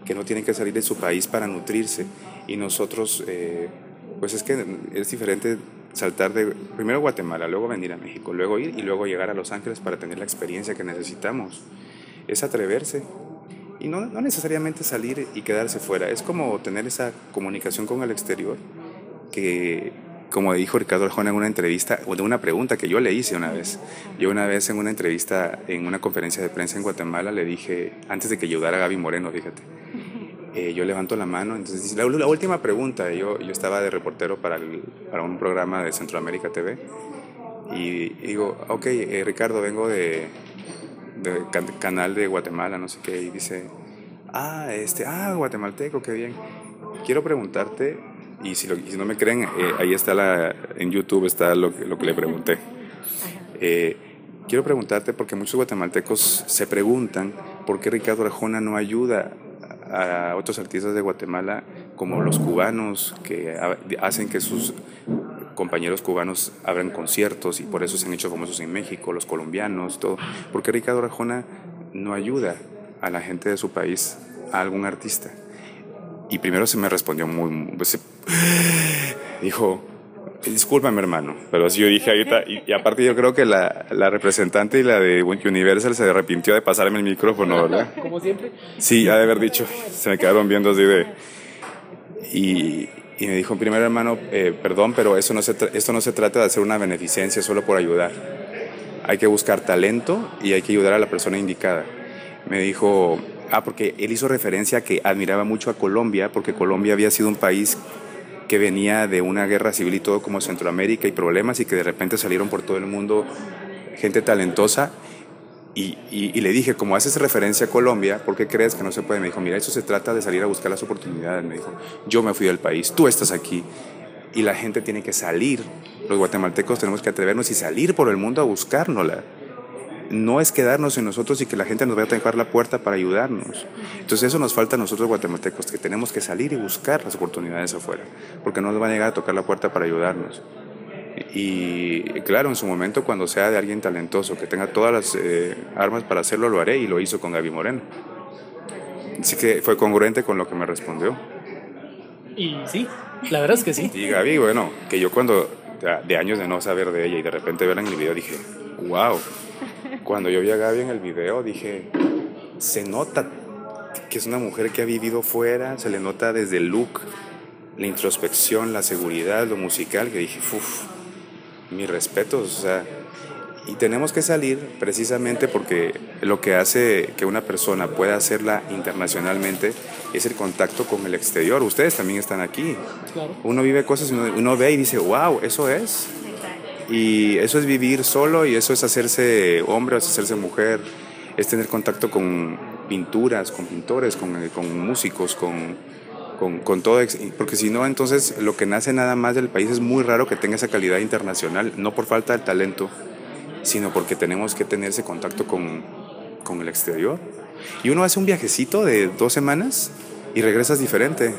que no tienen que salir de su país para nutrirse. Y nosotros, eh, pues es que es diferente saltar de primero Guatemala, luego venir a México, luego ir y luego llegar a Los Ángeles para tener la experiencia que necesitamos. Es atreverse. Y no, no necesariamente salir y quedarse fuera, es como tener esa comunicación con el exterior que, como dijo Ricardo Arjona en una entrevista, o de una pregunta que yo le hice una vez. Yo una vez en una entrevista, en una conferencia de prensa en Guatemala, le dije, antes de que ayudara a Gaby Moreno, fíjate, eh, yo levanto la mano, entonces dice, la, la última pregunta, yo, yo estaba de reportero para, el- para un programa de Centroamérica TV, y, y digo, ok, eh, Ricardo, vengo de, de can- canal de Guatemala, no sé qué, y dice, ah, este, ah, guatemalteco, qué bien. Quiero preguntarte, y si, lo- y si no me creen, eh, ahí está la, en YouTube está lo, que- lo que le pregunté. Eh, quiero preguntarte, porque muchos guatemaltecos se preguntan por qué Ricardo Arjona no ayuda a otros artistas de Guatemala como los cubanos que ha- hacen que sus compañeros cubanos abran conciertos y por eso se han hecho famosos en México, los colombianos, todo. ¿Por qué Ricardo Arjona no ayuda a la gente de su país, a algún artista? Y primero se me respondió muy, muy- pues, dijo, discúlpame hermano, pero así yo dije ahorita, y, y aparte yo creo que la, la representante y la de Universal se arrepintió de pasarme el micrófono, ¿verdad? Como siempre. Sí, ha de haber dicho, se me quedaron viendo así de... Y, y me dijo, primero hermano, eh, perdón, pero eso no se esto no se trata de hacer una beneficencia solo por ayudar. Hay que buscar talento y hay que ayudar a la persona indicada. Me dijo, ah, porque él hizo referencia que admiraba mucho a Colombia, porque Colombia había sido un país que venía de una guerra civil y todo como Centroamérica y problemas y que de repente salieron por todo el mundo gente talentosa y le dije, como haces referencia a Colombia, ¿por qué crees que no se puede? Me dijo, mira, eso se trata de salir a buscar las oportunidades. Me dijo, yo me fui del país, tú estás aquí. Y la gente tiene que salir. Los guatemaltecos tenemos que atrevernos y salir por el mundo a buscárnosla. No es quedarnos en nosotros y que la gente nos vaya a tocar la puerta para ayudarnos. Entonces eso nos falta a nosotros guatemaltecos, que tenemos que salir y buscar las oportunidades afuera, porque no nos van a llegar a tocar la puerta para ayudarnos. Y claro, en su momento, cuando sea de alguien talentoso, que tenga todas las eh, armas para hacerlo, lo haré y lo hizo con Gaby Moreno. Así que fue congruente con lo que me respondió. Y sí, la verdad es que sí. Y Gaby, bueno, que yo cuando, de- años de no saber de ella y de repente verla en el video, dije, wow. Cuando yo vi a Gaby en el video, dije, se nota que es una mujer que ha vivido fuera, se le nota desde el look, la introspección, la seguridad, lo musical, que dije, uff, mis respetos, o sea, y tenemos que salir precisamente porque lo que hace que una persona pueda hacerla internacionalmente es el contacto con el exterior. Ustedes también están aquí. Claro. Uno vive cosas y uno, uno ve y dice, wow, eso es. Y eso es vivir solo y eso es hacerse hombre, es hacerse mujer, es tener contacto con pinturas, con pintores, con, con músicos, con, con, con todo, porque si no, entonces lo que nace nada más del país es muy raro que tenga esa calidad internacional, no por falta de talento, sino porque tenemos que tener ese contacto con, con el exterior. Y uno hace un viajecito de dos semanas y regresas diferente.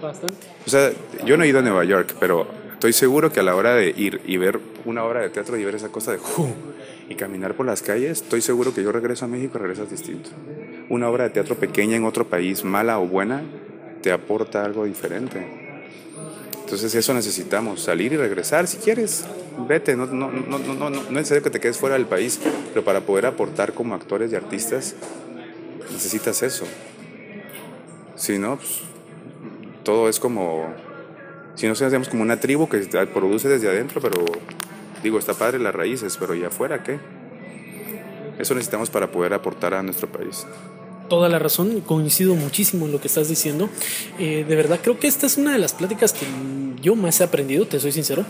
Bastante. O sea, yo no he ido a Nueva York, pero estoy seguro que a la hora de ir y ver una obra de teatro y ver esa cosa de ¡ju! y caminar por las calles, estoy seguro que yo regreso a México y regresas distinto. Una obra de teatro pequeña en otro país, mala o buena, te aporta algo diferente. Entonces eso necesitamos, salir y regresar si quieres. Vete, no, no, no, no, no, no es necesario que te quedes fuera del país, pero para poder aportar como actores y artistas necesitas eso. Si no, pues, todo es como, si no, hacemos como una tribu que produce desde adentro, pero digo, está padre las raíces, pero ¿y afuera qué? Eso necesitamos para poder aportar a nuestro país. Toda la razón, coincido muchísimo en lo que estás diciendo. Eh, de verdad, creo que esta es una de las pláticas que yo más he aprendido, te soy sincero.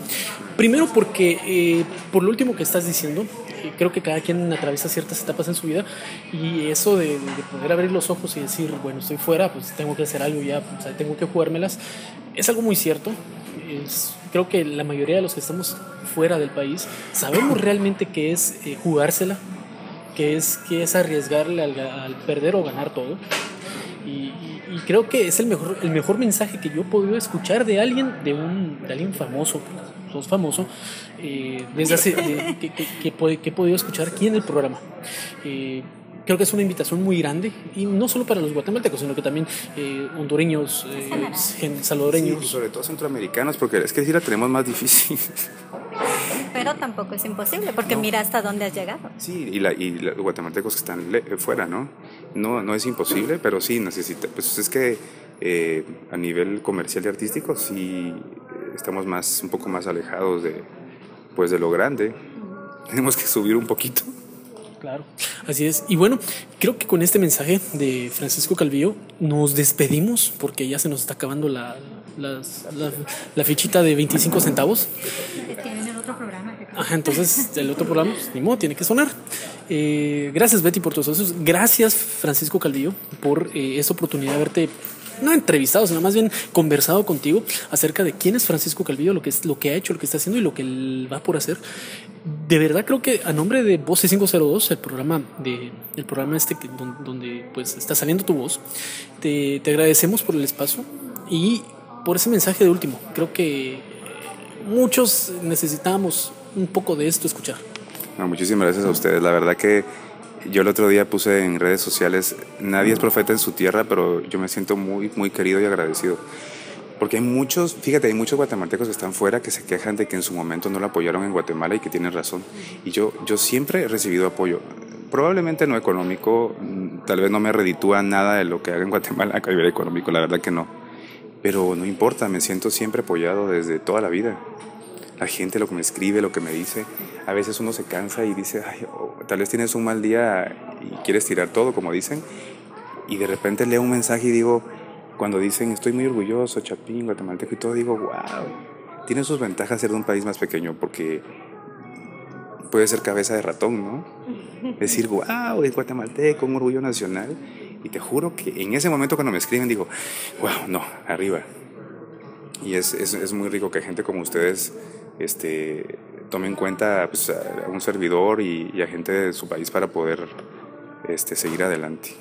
Primero porque, eh, por lo último que estás diciendo, eh, creo que cada quien atraviesa ciertas etapas en su vida y eso de, de poder abrir los ojos y decir, bueno, estoy fuera, pues tengo que hacer algo ya, sea, tengo que jugármelas, es algo muy cierto. Creo que la mayoría de los que estamos fuera del país sabemos realmente qué es eh, jugársela, que es, que es arriesgarle al, perder o ganar todo. Y, creo que es el mejor, el mejor mensaje que yo he podido escuchar de alguien, de, un, de alguien famoso, sos famoso, eh, que, que he podido escuchar aquí en el programa. Eh, creo que es una invitación muy grande, y no solo para los guatemaltecos, sino que también eh, hondureños, eh, salvadoreños. Sí, y sobre todo centroamericanos, porque es que sí la tenemos más difícil. Pero tampoco es imposible, porque mira hasta dónde has llegado. Sí, y, la, y los guatemaltecos que están le- fuera, ¿no? ¿no? No es imposible, pero sí necesita. Pues es que eh, a nivel comercial y artístico sí eh, estamos más, un poco más alejados de, pues de lo grande. Tenemos que subir un poquito. Claro, así es. Y bueno, creo que con este mensaje de Francisco Calvillo nos despedimos porque ya se nos está acabando la, la, la fichita de 25 centavos. Tienen el otro programa. Ajá, entonces el otro programa, pues, ni modo, tiene que sonar. Eh, gracias Betty por tus socios. Gracias Francisco Calvillo por eh, esta oportunidad de haberte no entrevistado, sino más bien conversado contigo acerca de quién es Francisco Calvillo, lo que es lo que ha hecho, lo que está haciendo y lo que él va por hacer. De verdad creo que a nombre de Voces 502, el programa de el programa este que, don- donde pues está saliendo tu voz, te, te agradecemos por el espacio y por ese mensaje de último. Creo que muchos necesitamos un poco de esto escuchar. No, muchísimas gracias a ustedes. La verdad que yo el otro día puse en redes sociales, nadie es profeta en su tierra, pero yo me siento muy, muy querido y agradecido. Porque hay muchos, fíjate, hay muchos guatemaltecos que están fuera que se quejan de que en su momento no lo apoyaron en Guatemala y que tienen razón. Y yo, yo siempre he recibido apoyo. Probablemente no económico, mm, tal vez no me reditúa nada de lo que haga en Guatemala a nivel económico, la verdad que no. Pero no importa, me siento siempre apoyado desde toda la vida la gente, lo que me escribe, lo que me dice. A veces uno se cansa y dice, Ay, oh, tal vez tienes un mal día y quieres tirar todo, como dicen, y de repente leo un mensaje y digo, cuando dicen, estoy muy orgulloso, Chapín, guatemalteco y todo, digo, wow, tiene sus ventajas ser de un país más pequeño porque puede ser cabeza de ratón, ¿no? Decir, wow, es guatemalteco, un orgullo nacional. Y te juro que en ese momento cuando me escriben digo, wow, no, arriba. Y es, es, es muy rico que gente como ustedes este, tome en cuenta pues, a un servidor y, a gente de su país para poder este, seguir adelante.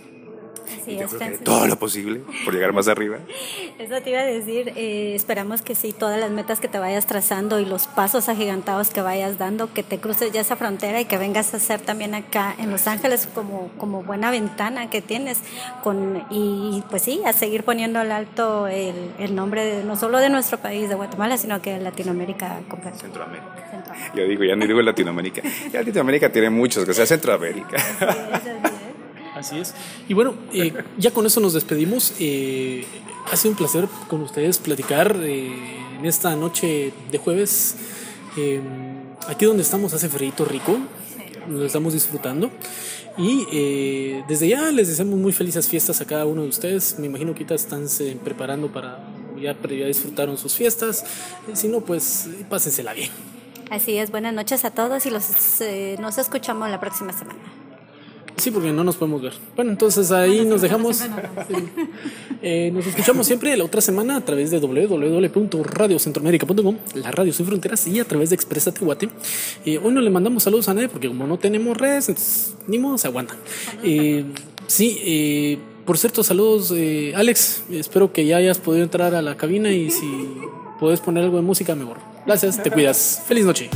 Así yo es, creo que Francisco. todo lo posible por llegar más arriba. Eso te iba a decir, eh, esperamos que sí, todas las metas que te vayas trazando y los pasos agigantados que vayas dando, que te cruces ya esa frontera y que vengas a hacer también acá en Los Ángeles como, como buena ventana que tienes. Con, y pues sí, a seguir poniendo al alto el, el nombre de, no solo de nuestro país, de Guatemala, sino que de Latinoamérica completa. Centroamérica. Centroamérica. Yo digo, ya no digo Latinoamérica. Ya Latinoamérica tiene muchos, que sea Centroamérica. Así es. Y bueno, eh, ya con eso nos despedimos. Eh, ha sido un placer con ustedes platicar eh, en esta noche de jueves. Eh, aquí donde estamos hace frío rico, lo estamos disfrutando. Y eh, desde ya les deseamos muy felices fiestas a cada uno de ustedes. Me imagino que ahorita están se preparando para ya, ya disfrutaron sus fiestas. Eh, si no, pues eh, pásensela bien. Así es, buenas noches a todos y los, eh, nos escuchamos la próxima semana. Sí, porque no nos podemos ver. Bueno, entonces ahí nos dejamos. Sí. Eh, nos escuchamos siempre la otra semana a través de www.radiocentroamérica.com, la radio sin fronteras y a través de Expresa Tehuate. Eh, hoy no le mandamos saludos a nadie porque como no tenemos redes, entonces, ni modo se aguanta. Eh, sí, eh, por cierto, saludos eh, Alex. Espero que ya hayas podido entrar a la cabina y si puedes poner algo de música, mejor. Gracias, te cuidas. Feliz noche.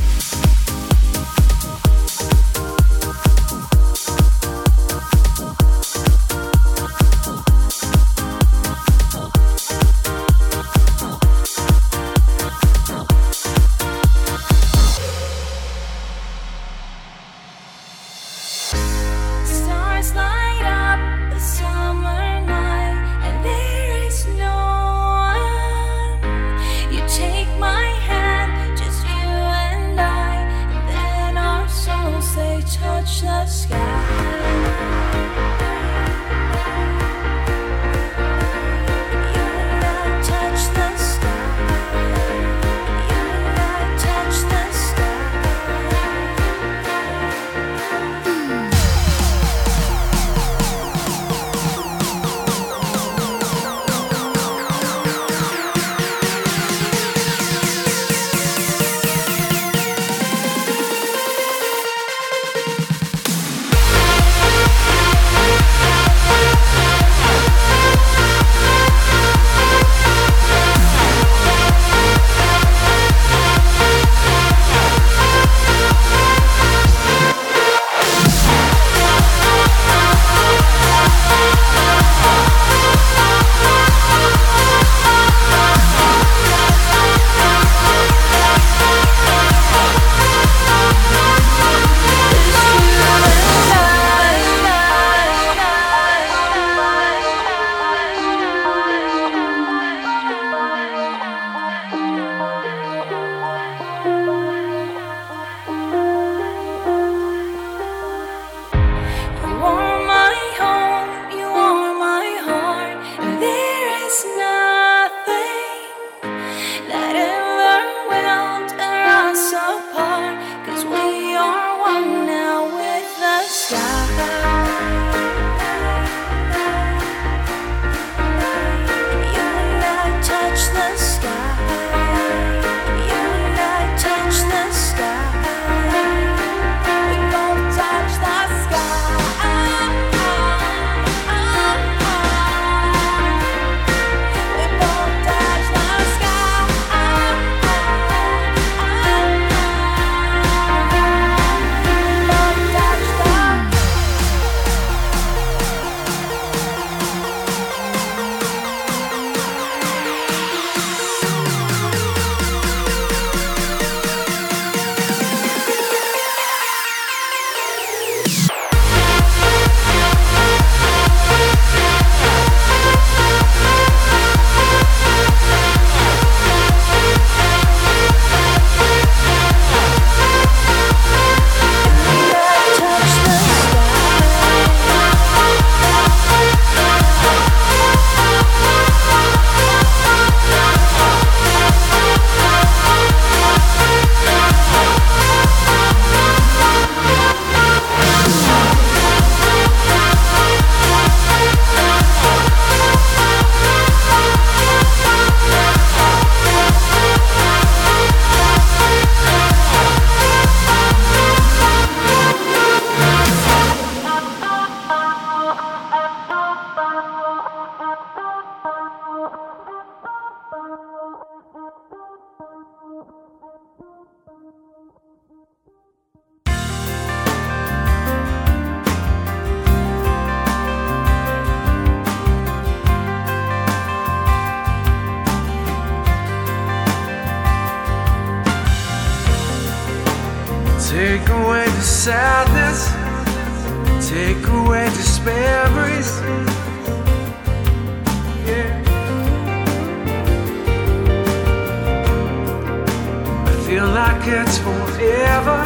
Like it's forever,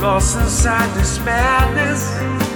lost inside this madness.